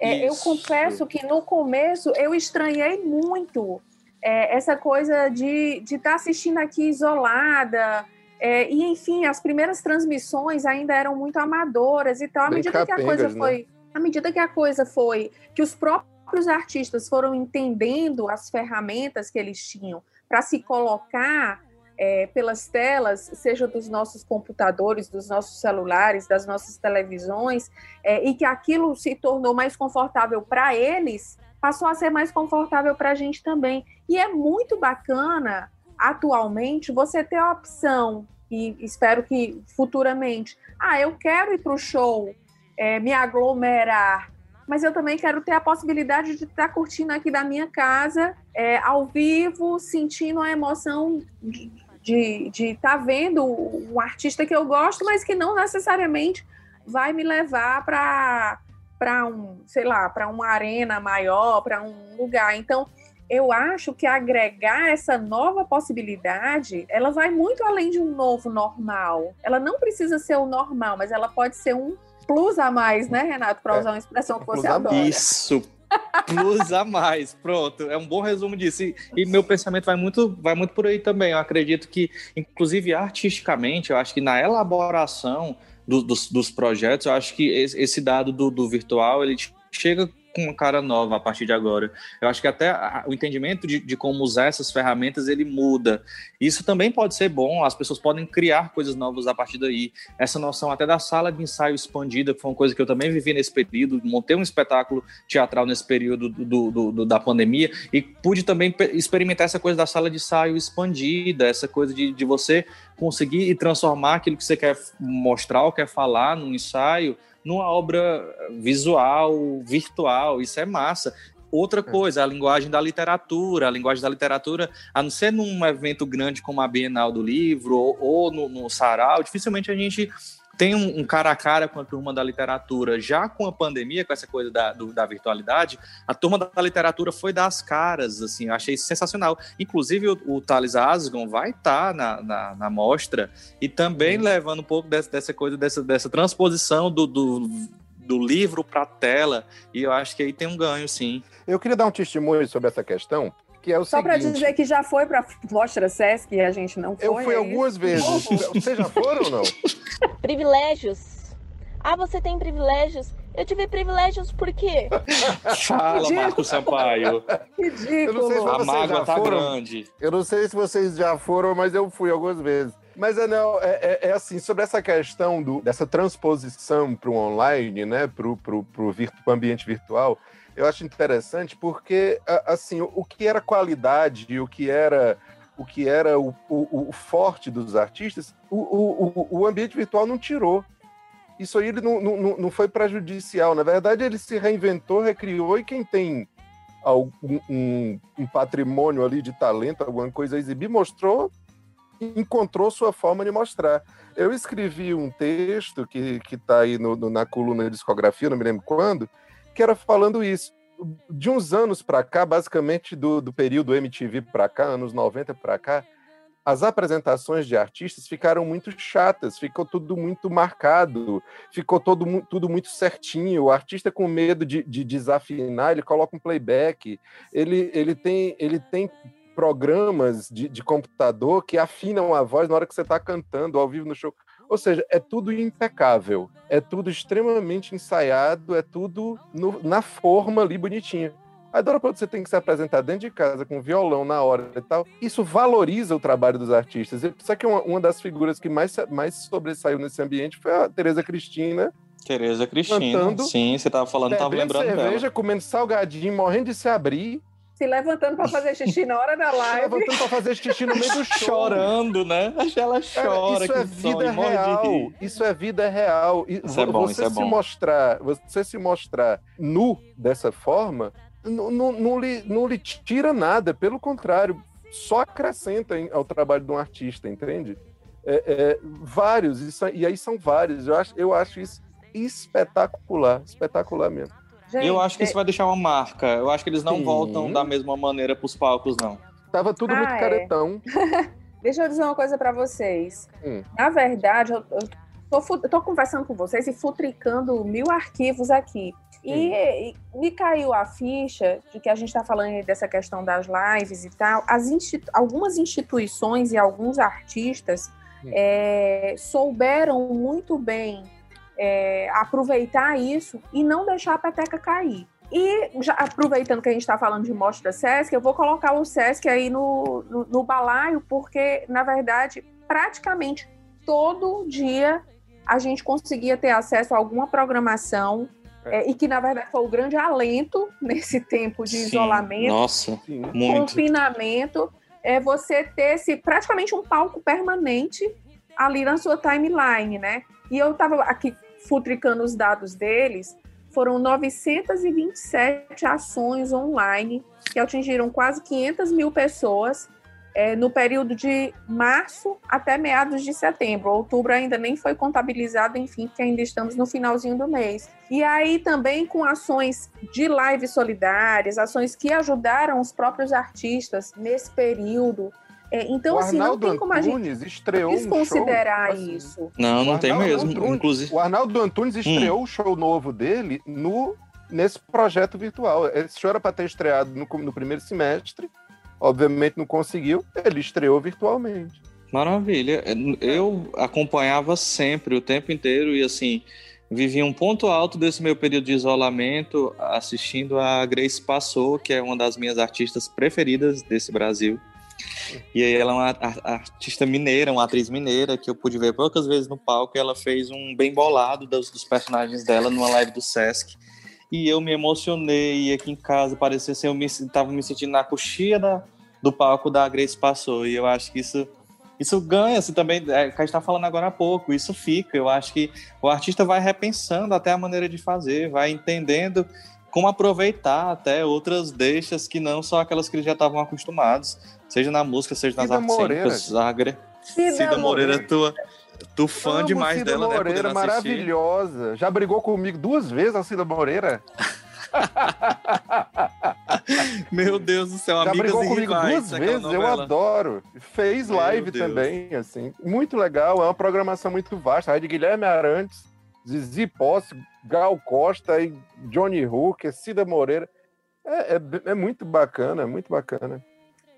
é, eu confesso que no começo eu estranhei muito é, essa coisa de estar tá assistindo aqui isolada. É, e, enfim, as primeiras transmissões ainda eram muito amadoras e tal. À medida que a coisa né? foi. À medida que a coisa foi. Que os próprios artistas foram entendendo as ferramentas que eles tinham para se colocar é, pelas telas, seja dos nossos computadores, dos nossos celulares, das nossas televisões, é, e que aquilo se tornou mais confortável para eles, passou a ser mais confortável para a gente também. E é muito bacana, atualmente, você ter a opção, e espero que futuramente, ah, eu quero ir para o show, é, me aglomerar, mas eu também quero ter a possibilidade de estar curtindo aqui da minha casa, é, ao vivo, sentindo a emoção de estar tá vendo um artista que eu gosto, mas que não necessariamente vai me levar para para um, sei lá, para uma arena maior, para um lugar. Então, eu acho que agregar essa nova possibilidade, ela vai muito além de um novo normal. Ela não precisa ser o normal, mas ela pode ser um plus a mais, né, Renato? Para é, usar uma expressão que você adora. Isso, plus a mais. Pronto, é um bom resumo disso. E, e, meu pensamento vai muito, vai muito por aí também. Eu acredito que, inclusive artisticamente, eu acho que na elaboração do, dos, dos, projetos, eu acho que esse dado do, do virtual ele chega com uma cara nova a partir de agora. Eu acho que até o entendimento de, de, como usar essas ferramentas ele muda. Isso também pode ser bom, as pessoas podem criar coisas novas a partir daí. Essa noção até da sala de ensaio expandida, que foi uma coisa que eu também vivi nesse período, montei um espetáculo teatral nesse período do, do, do, da pandemia e pude também experimentar essa coisa da sala de ensaio expandida, essa coisa de, de você conseguir e transformar aquilo que você quer mostrar ou quer falar num ensaio numa obra visual, virtual. Isso é massa. Outra é. coisa, a linguagem da literatura. A linguagem da literatura, a não ser num evento grande como a Bienal do Livro ou, ou no, no Sarau, dificilmente a gente tem um, um, cara a cara com a turma da literatura. Já com a pandemia, com essa coisa da, do, da virtualidade, a turma da literatura foi das caras, assim, eu achei sensacional. Inclusive, o, o Thales Asgon vai estar tá na, na, na, mostra e também Sim. levando um pouco dessa, dessa coisa, dessa, dessa transposição do, do, do livro para a tela, e eu acho que aí tem um ganho, sim. Eu queria dar um testemunho sobre essa questão, que é o Só para dizer que já foi para Mostra Sesc e a gente não foi. Eu fui é algumas vezes. Vocês já foram ou não? Privilégios. Ah, você tem privilégios? Eu tive privilégios por quê? Fala, Marco Sampaio. Ridículo. Se a mágoa tá foram. grande. Eu não sei se vocês já foram, mas eu fui algumas vezes. Mas é, não, é, é, é assim, sobre essa questão do, dessa transposição para o online, né, para o ambiente virtual, eu acho interessante porque, assim, o que era qualidade o que era o que era o, o, o forte dos artistas, o, o, o ambiente virtual não tirou. Isso aí ele não, não, não foi prejudicial. Na verdade, ele se reinventou, recriou, e quem tem algum, um, um patrimônio ali de talento, alguma coisa a exibir, mostrou, encontrou sua forma de mostrar. Eu escrevi um texto que está aí no, no, na coluna de discografia, não me lembro quando, que era falando isso. De uns anos para cá, basicamente do, do período MTV para cá, anos 90 para cá, as apresentações de artistas ficaram muito chatas, ficou tudo muito marcado, ficou todo, tudo muito certinho. O artista com medo de, de desafinar, ele coloca um playback, ele, ele, tem, ele tem programas de, de computador que afinam a voz na hora que você está cantando ao vivo no show. Ou seja, é tudo impecável, é tudo extremamente ensaiado, é tudo no, na forma ali bonitinha. Agora, quando você tem que se apresentar dentro de casa com violão na hora e tal, isso valoriza o trabalho dos artistas. Só que uma, uma das figuras que mais, mais sobressaiu nesse ambiente foi a Tereza Cristina, Tereza Cristina, cantando, sim, você estava falando, estava lembrando cerveja, dela. comendo salgadinho, morrendo de se abrir, se levantando para fazer xixi na hora da live. Se levantando para fazer xixi no meio do show. Chorando, né? Ela chora. isso é vida real. Isso é vida real. Isso é bom, você isso é se bom. Mostrar, você se mostrar nu dessa forma, não, não, não, lhe, não lhe tira nada. Pelo contrário, só acrescenta ao trabalho de um artista, entende? É, é, vários, isso, e aí são vários. Eu acho, eu acho isso espetacular, espetacular mesmo. Gente, eu acho que isso vai deixar uma marca. Eu acho que eles não Sim. voltam da mesma maneira para os palcos, não. Tava tudo ah, muito é. caretão. Deixa eu dizer uma coisa para vocês. Hum. Na verdade, eu, eu, tô, eu tô conversando com vocês e futricando mil arquivos aqui. E, e, me caiu a ficha de que a gente está falando dessa questão das lives e tal. As institu algumas instituições e alguns artistas hum. é, souberam muito bem é, aproveitar isso e não deixar a peteca cair. E já aproveitando que a gente está falando de mostra Sesc, eu vou colocar o Sesc aí no, no, no balaio, porque, na verdade, praticamente todo dia a gente conseguia ter acesso a alguma programação é. É, e que, na verdade, foi o grande alento nesse tempo de Sim, isolamento, nossa, confinamento, é você ter esse, praticamente um palco permanente ali na sua timeline, né? E eu estava aqui futricando os dados deles, foram 927 ações online que atingiram quase 500 mil pessoas é, no período de março até meados de setembro. Outubro ainda nem foi contabilizado, enfim, porque ainda estamos no finalzinho do mês. E aí também com ações de lives solidárias, ações que ajudaram os próprios artistas nesse período. É, então, o assim, não tem como a gente estreou desconsiderar um show, assim, isso. Não, não tem mesmo. Antunes, Inclusive... O Arnaldo Antunes estreou hum. o show novo dele no nesse projeto virtual. Esse show era para ter estreado no, no primeiro semestre, obviamente não conseguiu, ele estreou virtualmente. Maravilha. Eu acompanhava sempre, o tempo inteiro, e assim, vivi um ponto alto desse meu período de isolamento assistindo a Grace Passou, que é uma das minhas artistas preferidas desse Brasil. E aí ela é uma artista mineira, uma atriz mineira, que eu pude ver poucas vezes no palco, e ela fez um bem bolado dos, dos personagens dela numa live do Sesc. E eu me emocionei, aqui em casa parecia ser, eu me, tava me sentindo na coxia da, do palco da Grace Passou, e eu acho que isso isso ganha, assim, também, é, que a gente está falando agora há pouco, isso fica. Eu acho que o artista vai repensando até a maneira de fazer, vai entendendo como aproveitar até outras deixas que não só aquelas que eles já estavam acostumados, seja na música, seja nas artes cênicas. Cida, Cida Moreira, tua, tu fã Amo demais Cida dela, Moreira, né? maravilhosa. Já brigou comigo duas vezes a Cida Moreira. Meu Deus do céu, Já amigas brigou e comigo rivais, duas aquela vezes, eu adoro. Fez Meu live Deus. também, assim. Muito legal, é uma programação muito vasta. Aí de Guilherme Arantes, Zizi Posse, Gal Costa e Johnny Hooker, Cida Moreira. É, é, é muito bacana, é muito bacana.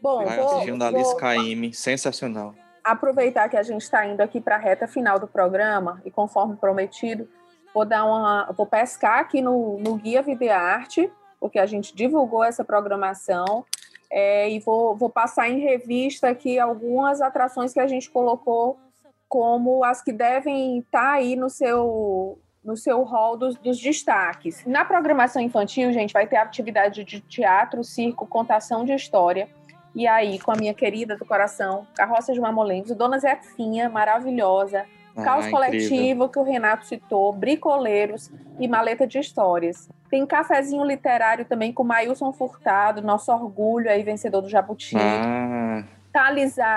Bom, Vai vou, assistindo Alice Caymmi, sensacional. aproveitar que a gente está indo aqui para a reta final do programa e conforme prometido, vou dar uma, vou pescar aqui no, no guia Videarte, porque a gente divulgou essa programação é, e vou, vou passar em revista aqui algumas atrações que a gente colocou como as que devem estar aí no seu no seu hall dos, dos destaques. Na programação infantil, gente, vai ter atividade de teatro, circo, contação de história. E aí, com a minha querida do coração, Carroça de Mamolengos, Dona Zefinha, maravilhosa, Caos Ah, Coletivo, que o Renato citou, Bricoleiros e Maleta de Histórias. Tem cafezinho literário também com Mailson Furtado, nosso orgulho aí, vencedor do Jabuti. Ah,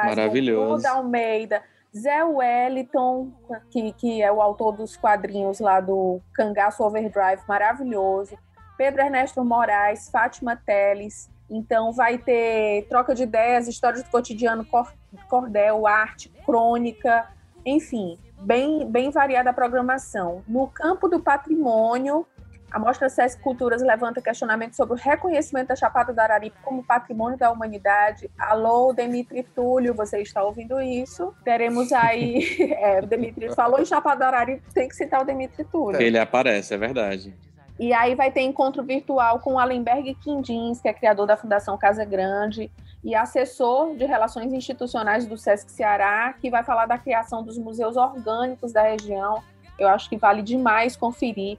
Maravilhoso. Duda Almeida, Zé Wellington, que, que é o autor dos quadrinhos lá do Cangaço Overdrive, maravilhoso. Pedro Ernesto Moraes, Fátima Teles. Então vai ter troca de ideias, histórias do cotidiano, cor- cordel, arte, crônica, enfim, bem, bem variada a programação. No campo do patrimônio, a Mostra Sesc Culturas levanta questionamento sobre o reconhecimento da Chapada do Araripe como patrimônio da humanidade. Alô, Demitri Túlio, você está ouvindo isso? Teremos aí. É, o Demitri falou em Chapada do Araripe, tem que citar o Demitri Túlio. ele aparece, é verdade. E aí vai ter encontro virtual com Alenberg Quindins, que é criador da Fundação Casa Grande e assessor de relações institucionais do Sesc Ceará, que vai falar da criação dos museus orgânicos da região. Eu acho que vale demais conferir.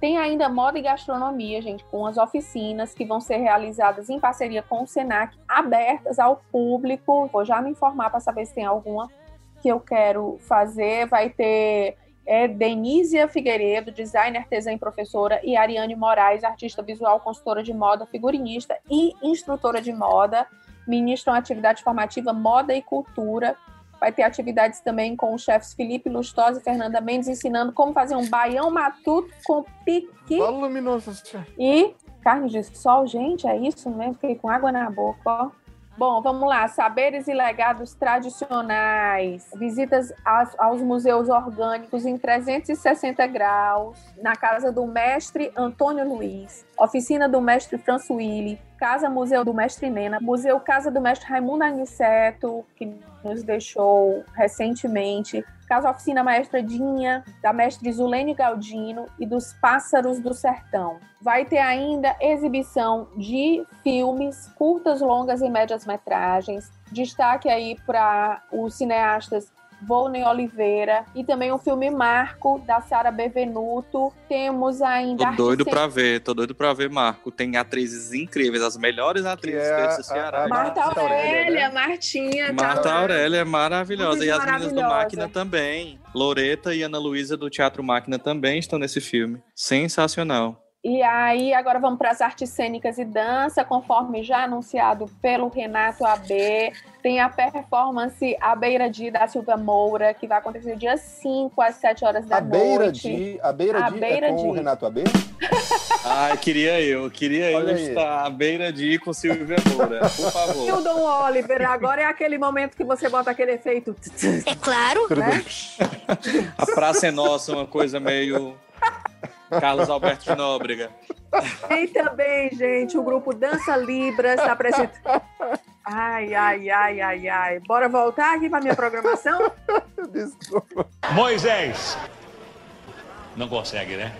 Tem ainda moda e gastronomia, gente, com as oficinas que vão ser realizadas em parceria com o Senac, abertas ao público. Vou já me informar para saber se tem alguma que eu quero fazer. Vai ter é, Denísia Figueiredo, designer, artesã e professora, e Ariane Moraes, artista visual, consultora de moda, figurinista e instrutora de moda. Ministram atividade formativa Moda e Cultura. Vai ter atividades também com os chefes Felipe Lustosa e Fernanda Mendes ensinando como fazer um baião matuto com nossa senhora. e carne de sol. Gente, é isso mesmo? Fiquei com água na boca, ó. Bom, vamos lá. Saberes e legados tradicionais. Visitas aos, aos museus orgânicos em 360 graus. Na casa do mestre Antônio Luiz. Oficina do mestre Françoili. Casa Museu do Mestre Nena. Museu Casa do Mestre Raimundo Aniceto, que nos deixou recentemente. Casa Oficina Maestra Dinha, da mestre Zulene Galdino e dos Pássaros do Sertão. Vai ter ainda exibição de filmes, curtas, longas e médias metragens. Destaque aí para os cineastas Volney Oliveira e também o filme Marco, da Sara Bevenuto. Temos ainda... Tô doido Arte pra ver, tô doido pra ver, Marco. Tem atrizes incríveis, as melhores atrizes é desse a- Ceará. a- Marta Marta Aurélia, Aurélia, né? Martinha. tá Marta lá. Aurélia é maravilhosa. E as meninas do. Máquina também. Loreta e Ana Luísa do Teatro Máquina também estão nesse filme. Sensacional. E aí, agora vamos para as artes cênicas e dança, conforme já anunciado pelo Renato AB. Tem a performance A Beira de da Silvia Moura, que vai acontecer dia 5 às 7 horas da A beira noite. de. A beira A de beira é com o de. Renato AB? Ai, queria eu, queria eu Olha aí. estar à beira de ir com Silvia Moura, por o favor. Dom Oliver, agora é aquele momento que você bota aquele efeito. É claro. Né? A praça é nossa, uma coisa meio Carlos Alberto de Nóbrega. Tem também, gente, o grupo Dança Libras apresentando. Ai, ai, ai, ai, ai. Bora voltar aqui para minha programação? Desculpa. Moisés! Não consegue, né?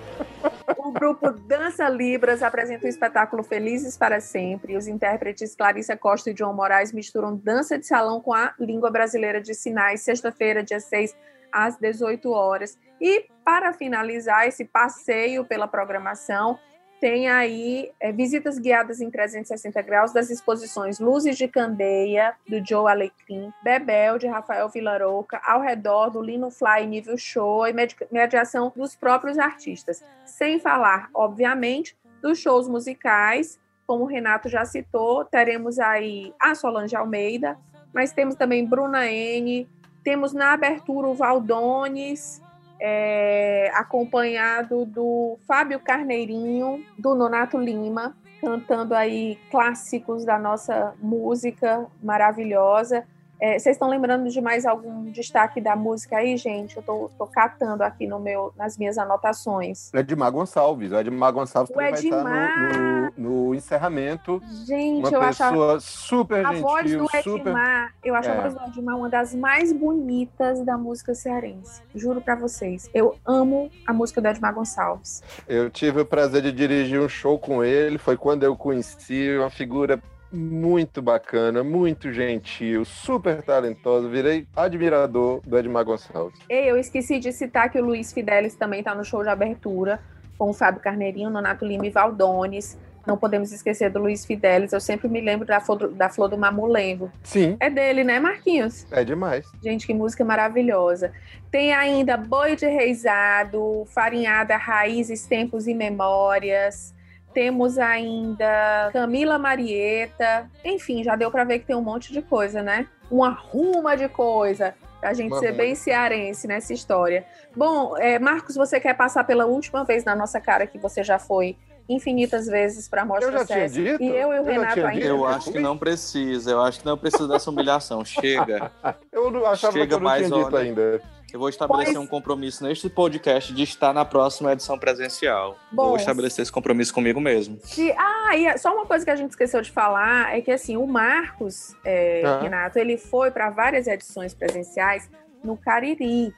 O grupo Dança Libras apresenta o espetáculo Felizes para Sempre. Os intérpretes Clarissa Costa e João Moraes misturam dança de salão com a língua brasileira de sinais, sexta-feira, dia 6, às 18 horas. E para finalizar esse passeio pela programação, tem aí é, visitas guiadas em 360 graus das exposições Luzes de Candeia, do Joe Alecrim, Bebel, de Rafael Vilaroca, ao redor do Lino Fly Nível Show e mediação dos próprios artistas. Sem falar, obviamente, dos shows musicais, como o Renato já citou, teremos aí a Solange Almeida, mas temos também Bruna N, temos na abertura o Valdones, é, acompanhado do Fábio Carneirinho, do Nonato Lima, cantando aí clássicos da nossa música maravilhosa. É, vocês estão lembrando de mais algum destaque da música aí, gente? Eu tô, tô catando aqui no meu, nas minhas anotações. O Edmar Gonçalves. O Edmar Gonçalves o Edmar... vai estar no, no, no, encerramento. Gente, uma eu pessoa super a gentil, voz do Edmar, super... eu acho é. a voz do Edmar uma das mais bonitas da música cearense. Juro para vocês. Eu amo a música do Edmar Gonçalves. Eu tive o prazer de dirigir um show com ele. Foi quando eu conheci uma figura muito bacana, muito gentil, super talentoso. Virei admirador do Edmar Gonçalves. Ei, eu esqueci de citar que o Luiz Fidelis também está no show de abertura, com o Fábio Carneirinho, Nonato Lima e Valdones. Não podemos esquecer do Luiz Fidelis. Eu sempre me lembro da flor, da flor do Mamulengo. Sim. É dele, né, Marquinhos? É demais. Gente, que música maravilhosa. Tem ainda Boi de Reisado, Farinhada Raízes, Tempos e Memórias. Temos ainda Camila Marieta. Enfim, já deu para ver que tem um monte de coisa, né? Uma ruma de coisa. Pra gente Uma ser bem cearense nessa história. Bom, é, Marcos, você quer passar pela última vez na nossa cara que você já foi infinitas vezes para a Mostra Eu já tinha Sesc? dito? E eu e o Eu Renato ainda. Eu acho que não precisa, eu acho que não precisa dessa humilhação. Chega. Eu não- achava Chega que eu não mais, tinha dito ainda. Eu vou estabelecer Pois- um compromisso neste podcast de estar na próxima edição presencial. Bom, vou estabelecer esse compromisso comigo mesmo. Se- ah, e só uma coisa que a gente esqueceu de falar é que assim, o Marcos, é, Ah. Renato, ele foi para várias edições presenciais no Cariri.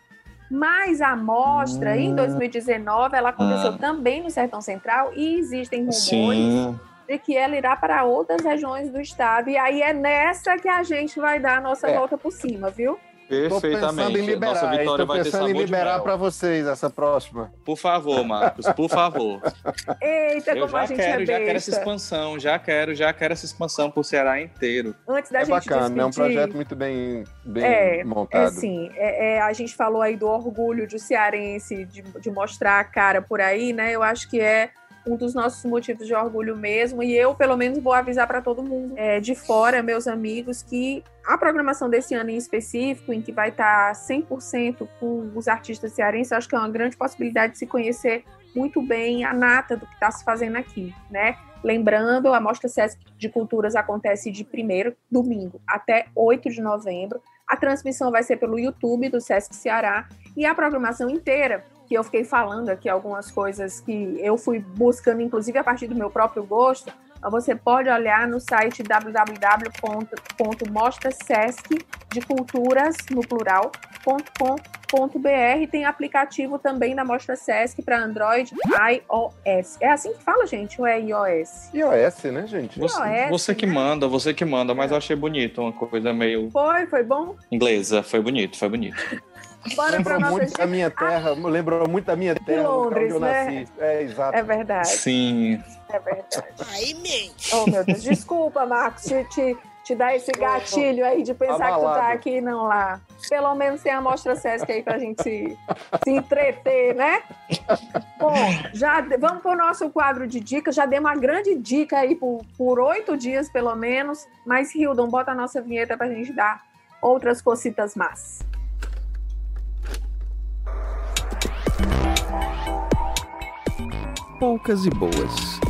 Mas a mostra, em Hum. 2019, ela aconteceu Ah. também no Sertão Central e existem rumores Sim. de que ela irá para outras regiões do estado. E aí é nessa que a gente vai dar a nossa É. volta por cima, viu? Tô pensando em Perfeitamente. Nossa liberar, hein? vitória Tô vai ter pensando sabor em liberar para vocês essa próxima. Por favor, Marcos, por favor. Eita, Eu como a já gente quero, é já quero essa expansão, já quero, já quero essa expansão pro Ceará inteiro. Antes da É gente bacana, é um despedir- projeto muito bem, bem É, montado. É sim, é, é, a gente falou aí do orgulho de cearense, de, de mostrar a cara por aí, né? Eu acho que é um dos nossos motivos de orgulho mesmo. E eu, pelo menos, vou avisar para todo mundo é, de fora, meus amigos, que a programação desse ano em específico, em que vai estar 100% com os artistas cearenses, acho que é uma grande possibilidade de se conhecer muito bem a nata do que está se fazendo aqui, né? Lembrando, a Mostra Sesc de Culturas acontece de 1 domingo até 8 de novembro. A transmissão vai ser pelo YouTube do Sesc Ceará e a programação inteira, que eu fiquei falando aqui algumas coisas que eu fui buscando, inclusive a partir do meu próprio gosto, você pode olhar no site www.mostrasesc de culturas no plural .com.br tem aplicativo também da Mostra Sesc para Android iOS. É assim que fala, gente, ou é iOS? iOS, né, gente? Você, é, você que manda, você que manda, mas eu achei bonito, uma coisa meio Foi, foi bom? inglesa. Foi bonito, foi bonito. Bora para Lembrou muito da minha terra, lembrou muito da minha terra, Londres, onde eu né? nasci. É, exato. É verdade, Sim. é verdade. Aí mente. Oh, meu Deus, desculpa, Marcos, te, te, te dar esse gatilho aí de pensar que tu tá Abalado. aqui e não lá. Pelo menos tem a Mostra Sesc aí pra gente se, se entreter, né? Bom, já de- vamos pro nosso quadro de dicas. Já dei uma grande dica aí por, por oito dias, pelo menos. Mas, Hildon, bota a nossa vinheta pra gente dar outras cocitas más. Poucas e boas.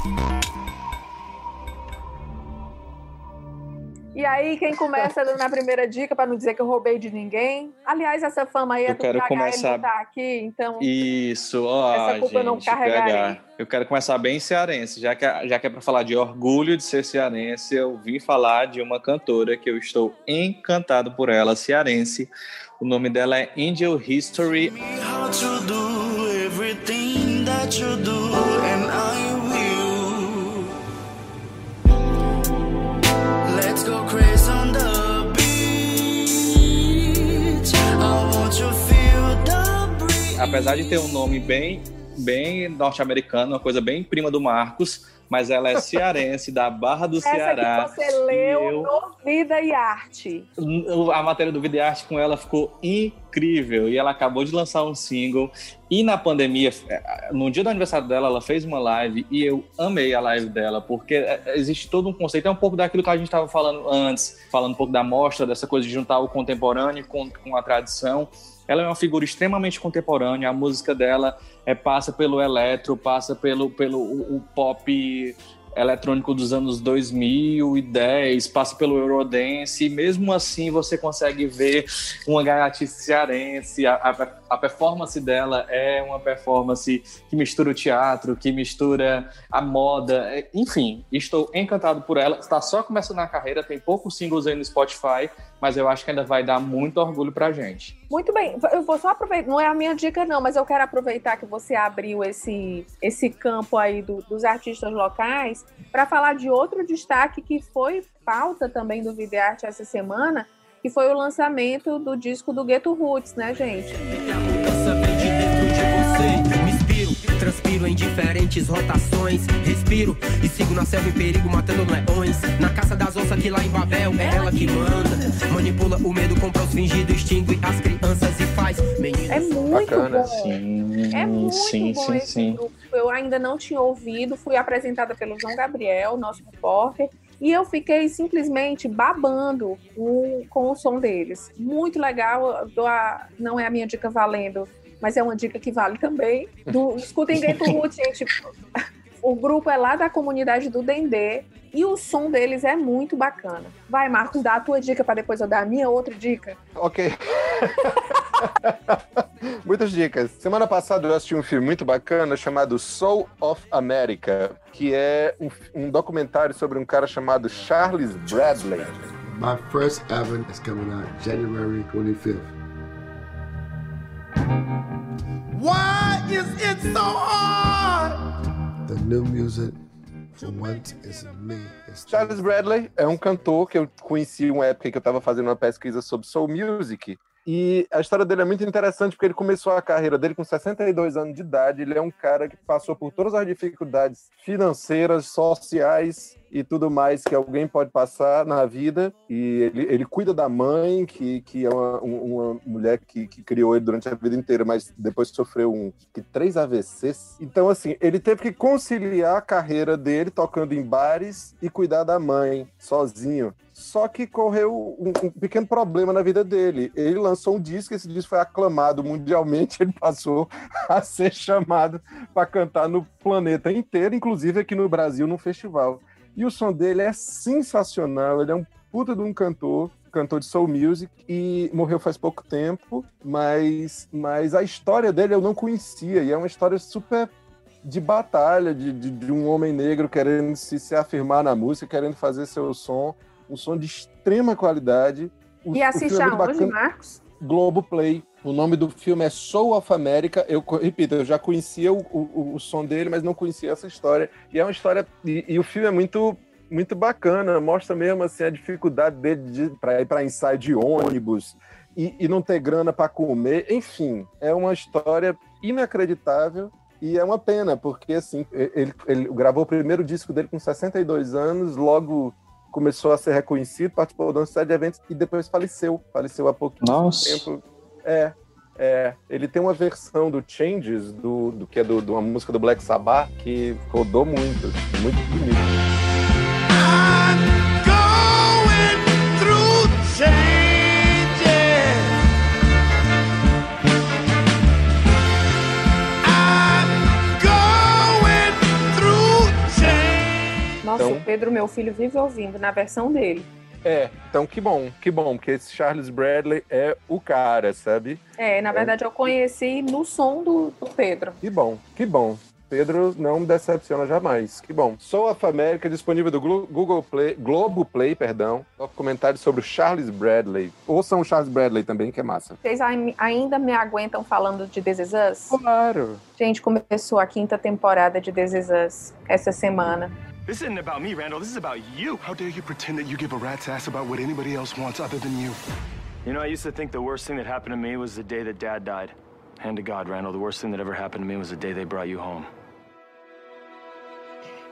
E aí, quem começa na primeira dica, para não dizer que eu roubei de ninguém. Aliás, essa fama aí é Eu do quero PH, começar- ele tá aqui, então Isso, ó, Essa culpa eu gente, não carregarei. PH. Eu quero começar bem cearense, já que, já que é para falar de orgulho de ser cearense, eu vim falar de uma cantora que eu estou encantado por ela, cearense. O nome dela é Angel History. How to do everything that you do, Apesar de ter um nome bem, bem norte-americano, uma coisa bem prima do Marcos, mas ela é cearense, da Barra do essa Ceará. que você leu eu- no Vida e Arte. A matéria do Vida e Arte com ela ficou incrível e ela acabou de lançar um single. E na pandemia, eh, no dia do aniversário dela, ela fez uma live e eu amei a live dela, porque eh, existe todo um conceito, é um pouco daquilo que a gente estava falando antes, falando um pouco da mostra, dessa coisa de juntar o contemporâneo com, com a tradição. Ela é uma figura extremamente contemporânea, a música dela é, passa pelo eletro, passa pelo, pelo o, o pop eletrônico dos anos 2010, passa pelo Eurodance, e mesmo assim você consegue ver uma gaiatice cearense, a, a, a performance dela é uma performance que mistura o teatro, que mistura a moda, é, enfim, estou encantado por ela, está só começando a carreira, tem poucos singles aí no Spotify, mas eu acho que ainda vai dar muito orgulho pra gente. Muito bem, eu vou só aproveitar, não é a minha dica não, mas eu quero aproveitar que você abriu esse, esse campo aí do- dos artistas locais para falar de outro destaque que foi pauta também do Videarte essa semana, que foi o lançamento do disco do Ghetto Roots, né, gente? transpiro em diferentes rotações. Respiro e sigo na selva em perigo, matando leões. Na caça das onças que lá em Babel é ela que manda. Manipula o medo, compra os fingidos, extingue as crianças e faz meninos. É muito bom. Sim, É muito sim, bom sim, esse sim. grupo. Eu ainda não tinha ouvido, fui apresentada pelo João Gabriel, nosso repórter, e eu fiquei simplesmente babando o- com o som deles. Muito legal. a- não é a minha dica valendo, mas é uma dica que vale também. Do, escutem gente. O grupo é lá da comunidade do Dendê e o som deles é muito bacana. Vai, Marcos, dá a tua dica para depois eu dar a minha outra dica. Ok. Muitas dicas. Semana passada eu assisti um filme muito bacana chamado Soul of America, que é um, um documentário sobre um cara chamado Charles Bradley. My first album is coming out January 25th. Why is it so hard? The new music for once is me. It's Charles Bradley é um cantor que eu conheci uma época que eu estava fazendo uma pesquisa sobre soul music. E a história dele é muito interessante porque ele começou a carreira dele com 62 anos de idade. Ele é um cara que passou por todas as dificuldades financeiras, sociais e tudo mais que alguém pode passar na vida. E ele, ele cuida da mãe, que, que é uma, um- uma mulher que, que criou ele durante a vida inteira, mas depois sofreu um, que três AVCs. Então, assim, ele teve que conciliar a carreira dele tocando em bares e cuidar da mãe sozinho. Só que correu um, um pequeno problema na vida dele. Ele lançou um disco, esse disco foi aclamado mundialmente, ele passou a ser chamado para cantar no planeta inteiro, inclusive aqui no Brasil, num festival. E o som dele é sensacional, ele é um puta de um cantor, cantor de soul music, e morreu faz pouco tempo, mas, mas a história dele eu não conhecia, e é uma história super de batalha, de, de, de um homem negro querendo se, se afirmar na música, querendo fazer seu som, um som de extrema qualidade. O, E assiste é aonde, bacana. Marcos? Globoplay. O nome do filme é Soul of America. Eu repito, eu já conhecia o, o, o som dele, mas não conhecia essa história. E é uma história. E, e o filme é muito muito bacana. Mostra mesmo assim a dificuldade dele de, para ir para ensaio de ônibus e, e não ter grana para comer. Enfim, é uma história inacreditável. E é uma pena, porque assim, ele, ele gravou o primeiro disco dele com 62 anos, logo começou a ser reconhecido, participou de uma série de eventos e depois faleceu. Faleceu há pouquinho Nossa. tempo. É, é. Ele tem uma versão do Changes, do, do que é do, de uma música do Black Sabbath, que rodou muito, muito bonito. Nossa, Então- o Pedro, meu filho, vive ouvindo na versão dele. É, então que bom, que bom, porque esse Charles Bradley é o cara, sabe? É, na verdade eu conheci no som do, do Pedro. Que bom, que bom. Pedro não me decepciona jamais. Que bom. Sou a América, disponível do Google Play, Globo Play, perdão. Documentário sobre o Charles Bradley. Ouçam o Charles Bradley também, que é massa. Vocês ai- ainda me aguentam falando de This Is Us? Claro. Gente, começou a quinta temporada de This Is Us essa semana. This isn't about me, Randall. This is about you. How dare you pretend that you give a rat's ass about what anybody else wants other than you? You know, I used to think the worst thing that happened to me was the day that Dad died. Hand to God, Randall, the worst thing that ever happened to me was the day they brought you home.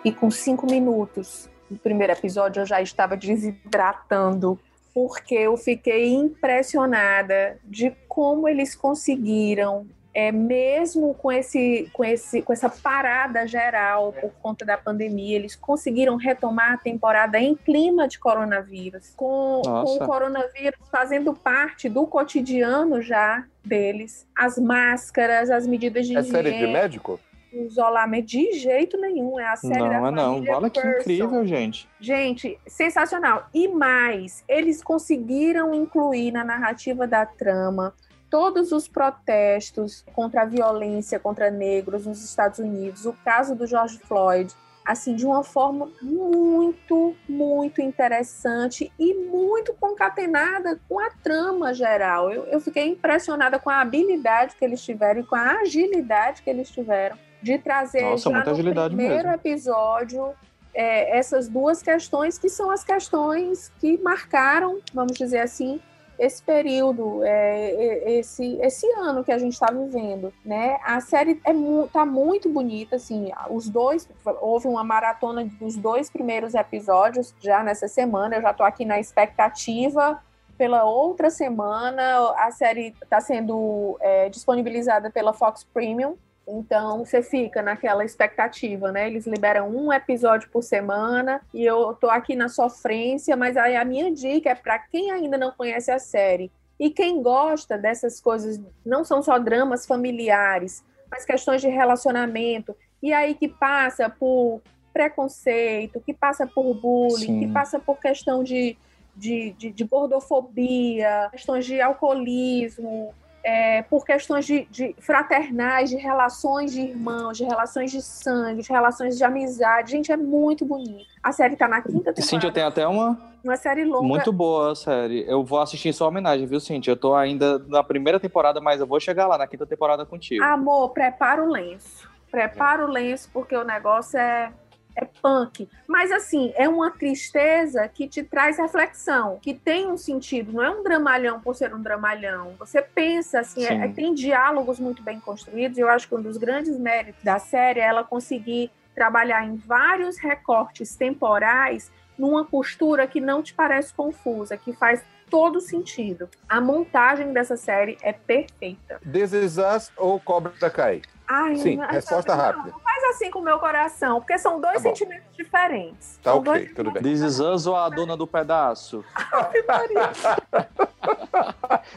E com cinco minutos do primeiro episódio eu já estava desidratando, porque eu fiquei impressionada de como eles conseguiram, é, mesmo com, esse, com, esse, com essa parada geral por conta da pandemia, eles conseguiram retomar a temporada em clima de coronavírus, com, com o coronavírus fazendo parte do cotidiano já deles, as máscaras, as medidas de É série de higiene, médico? isolamento de jeito nenhum. É a série da Não, é não. família Olha que incrível, gente. Gente, sensacional. E mais, eles conseguiram incluir na narrativa da trama todos os protestos contra a violência contra negros nos Estados Unidos, o caso do George Floyd, assim, de uma forma muito, muito interessante e muito concatenada com a trama geral. Eu, eu fiquei impressionada com a habilidade que eles tiveram e com a agilidade que eles tiveram de trazer Nossa, já no primeiro mesmo. episódio é, essas duas questões que são as questões que marcaram, vamos dizer assim, esse período, é, é, esse, esse ano que a gente está vivendo, né? A série é mu tá muito bonita, assim, os dois, houve uma maratona dos dois primeiros episódios já nessa semana, eu já tô aqui na expectativa pela outra semana, a série está sendo é, disponibilizada pela Fox Premium, então você fica naquela expectativa, né? Eles liberam um episódio por semana e eu tô aqui na sofrência, mas aí a minha dica é para quem ainda não conhece a série e quem gosta dessas coisas, não são só dramas familiares, mas questões de relacionamento, e aí que passa por preconceito, que passa por bullying, Sim. que passa por questão de, de, de, de gordofobia, questões de alcoolismo, é, por questões de, de fraternais, de relações de irmãos, de relações de sangue, de relações de amizade. Gente, é muito bonito. A série tá na quinta Cintia, temporada. tem até uma Uma série longa. muito boa série. Eu vou assistir em sua homenagem, viu, Cintia? Eu tô ainda na primeira temporada, mas eu vou chegar lá na quinta temporada contigo. Amor, prepara o lenço. Prepara o lenço, porque o negócio é, é punk. Mas, assim, é uma tristeza que te traz reflexão, que tem um sentido. Não é um dramalhão por ser um dramalhão. Você pensa, assim, é- tem diálogos muito bem construídos. Eu acho que um dos grandes méritos da série é ela conseguir trabalhar em vários recortes temporais numa costura que não te parece confusa, que faz todo sentido. A montagem dessa série é perfeita. This Is Us ou Cobra Kai? Ai, Sim, mas- resposta rápida. Não faz assim com o meu coração, porque são dois Tá sentimentos diferentes. Tá São ok, dois- tudo bem. Us ou a dona do pedaço?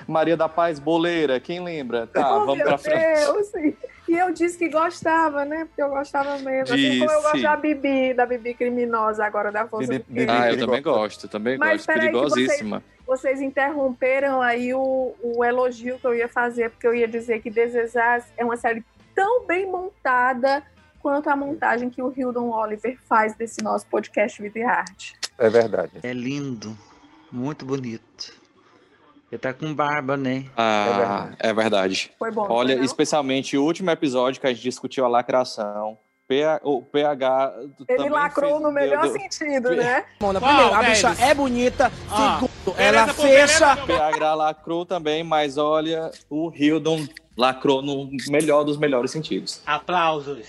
Maria da Paz Boleira, quem lembra? Tá, oh, vamos pra frente. Deus! E eu disse que gostava, né? Porque eu gostava mesmo. Assim como eu gosto Disse. da Bibi, da Bibi criminosa agora da Força do Querer. Ah, eu também gosto, também Mas gosto. peraí que Perigosíssima. Vocês interromperam aí o, o elogio que eu ia fazer, porque eu ia dizer que Desesas é uma série tão bem montada quanto a montagem que o Hildon Oliver faz desse nosso podcast Vida e Arte. É verdade. É lindo, muito bonito. Ele tá com barba, né? Ah, é verdade. Foi bom. Olha, não? especialmente o último episódio que a gente discutiu a lacração. PH, o PH Ele também lacrou fez- no melhor deu- deu- sentido, né? Mona, primeiro, a bicha é bonita. Ah. Segundo, ela fecha. PH lacrou também, mas olha, o Hildon lacrou no melhor dos melhores sentidos. Aplausos.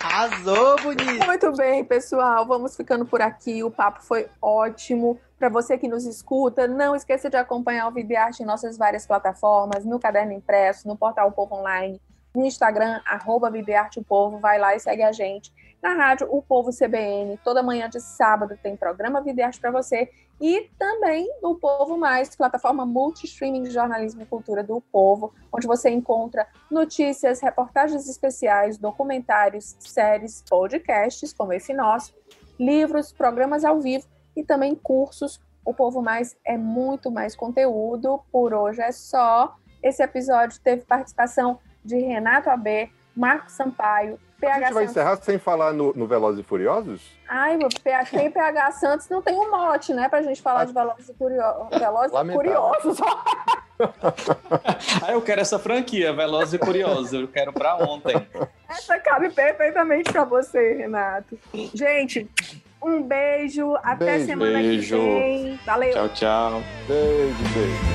Arrasou, bonito. Muito bem, pessoal. Vamos ficando por aqui. O papo foi ótimo. Para você que nos escuta, não esqueça de acompanhar o Videarte em nossas várias plataformas, no Caderno Impresso, no Portal Povo Online, no Instagram, arroba Videarte o Povo. Vai lá e segue a gente. Na rádio, o Povo CBN. Toda manhã de sábado tem programa Videarte para você. E também no Povo Mais, plataforma multi-streaming de jornalismo e cultura do Povo, onde você encontra notícias, reportagens especiais, documentários, séries, podcasts, como esse nosso, livros, programas ao vivo e também cursos. O Povo Mais é muito mais conteúdo. Por hoje é só. Esse episódio teve participação de Renato AB, Marco Sampaio, A PH gente vai Santos. encerrar sem falar no, no Velozes e Furiosos? Ai, meu PH, tem PH Santos não tem um mote, né? Pra gente falar de Velozes e Curio- Velozes e. Curiosos. Ah, eu quero essa franquia, Velozes e Curiosos. Eu quero pra ontem. Essa cabe perfeitamente pra você, Renato. Gente, um beijo. Até Beijo. semana Beijo. que vem. Valeu. Tchau, tchau. Beijo, beijo.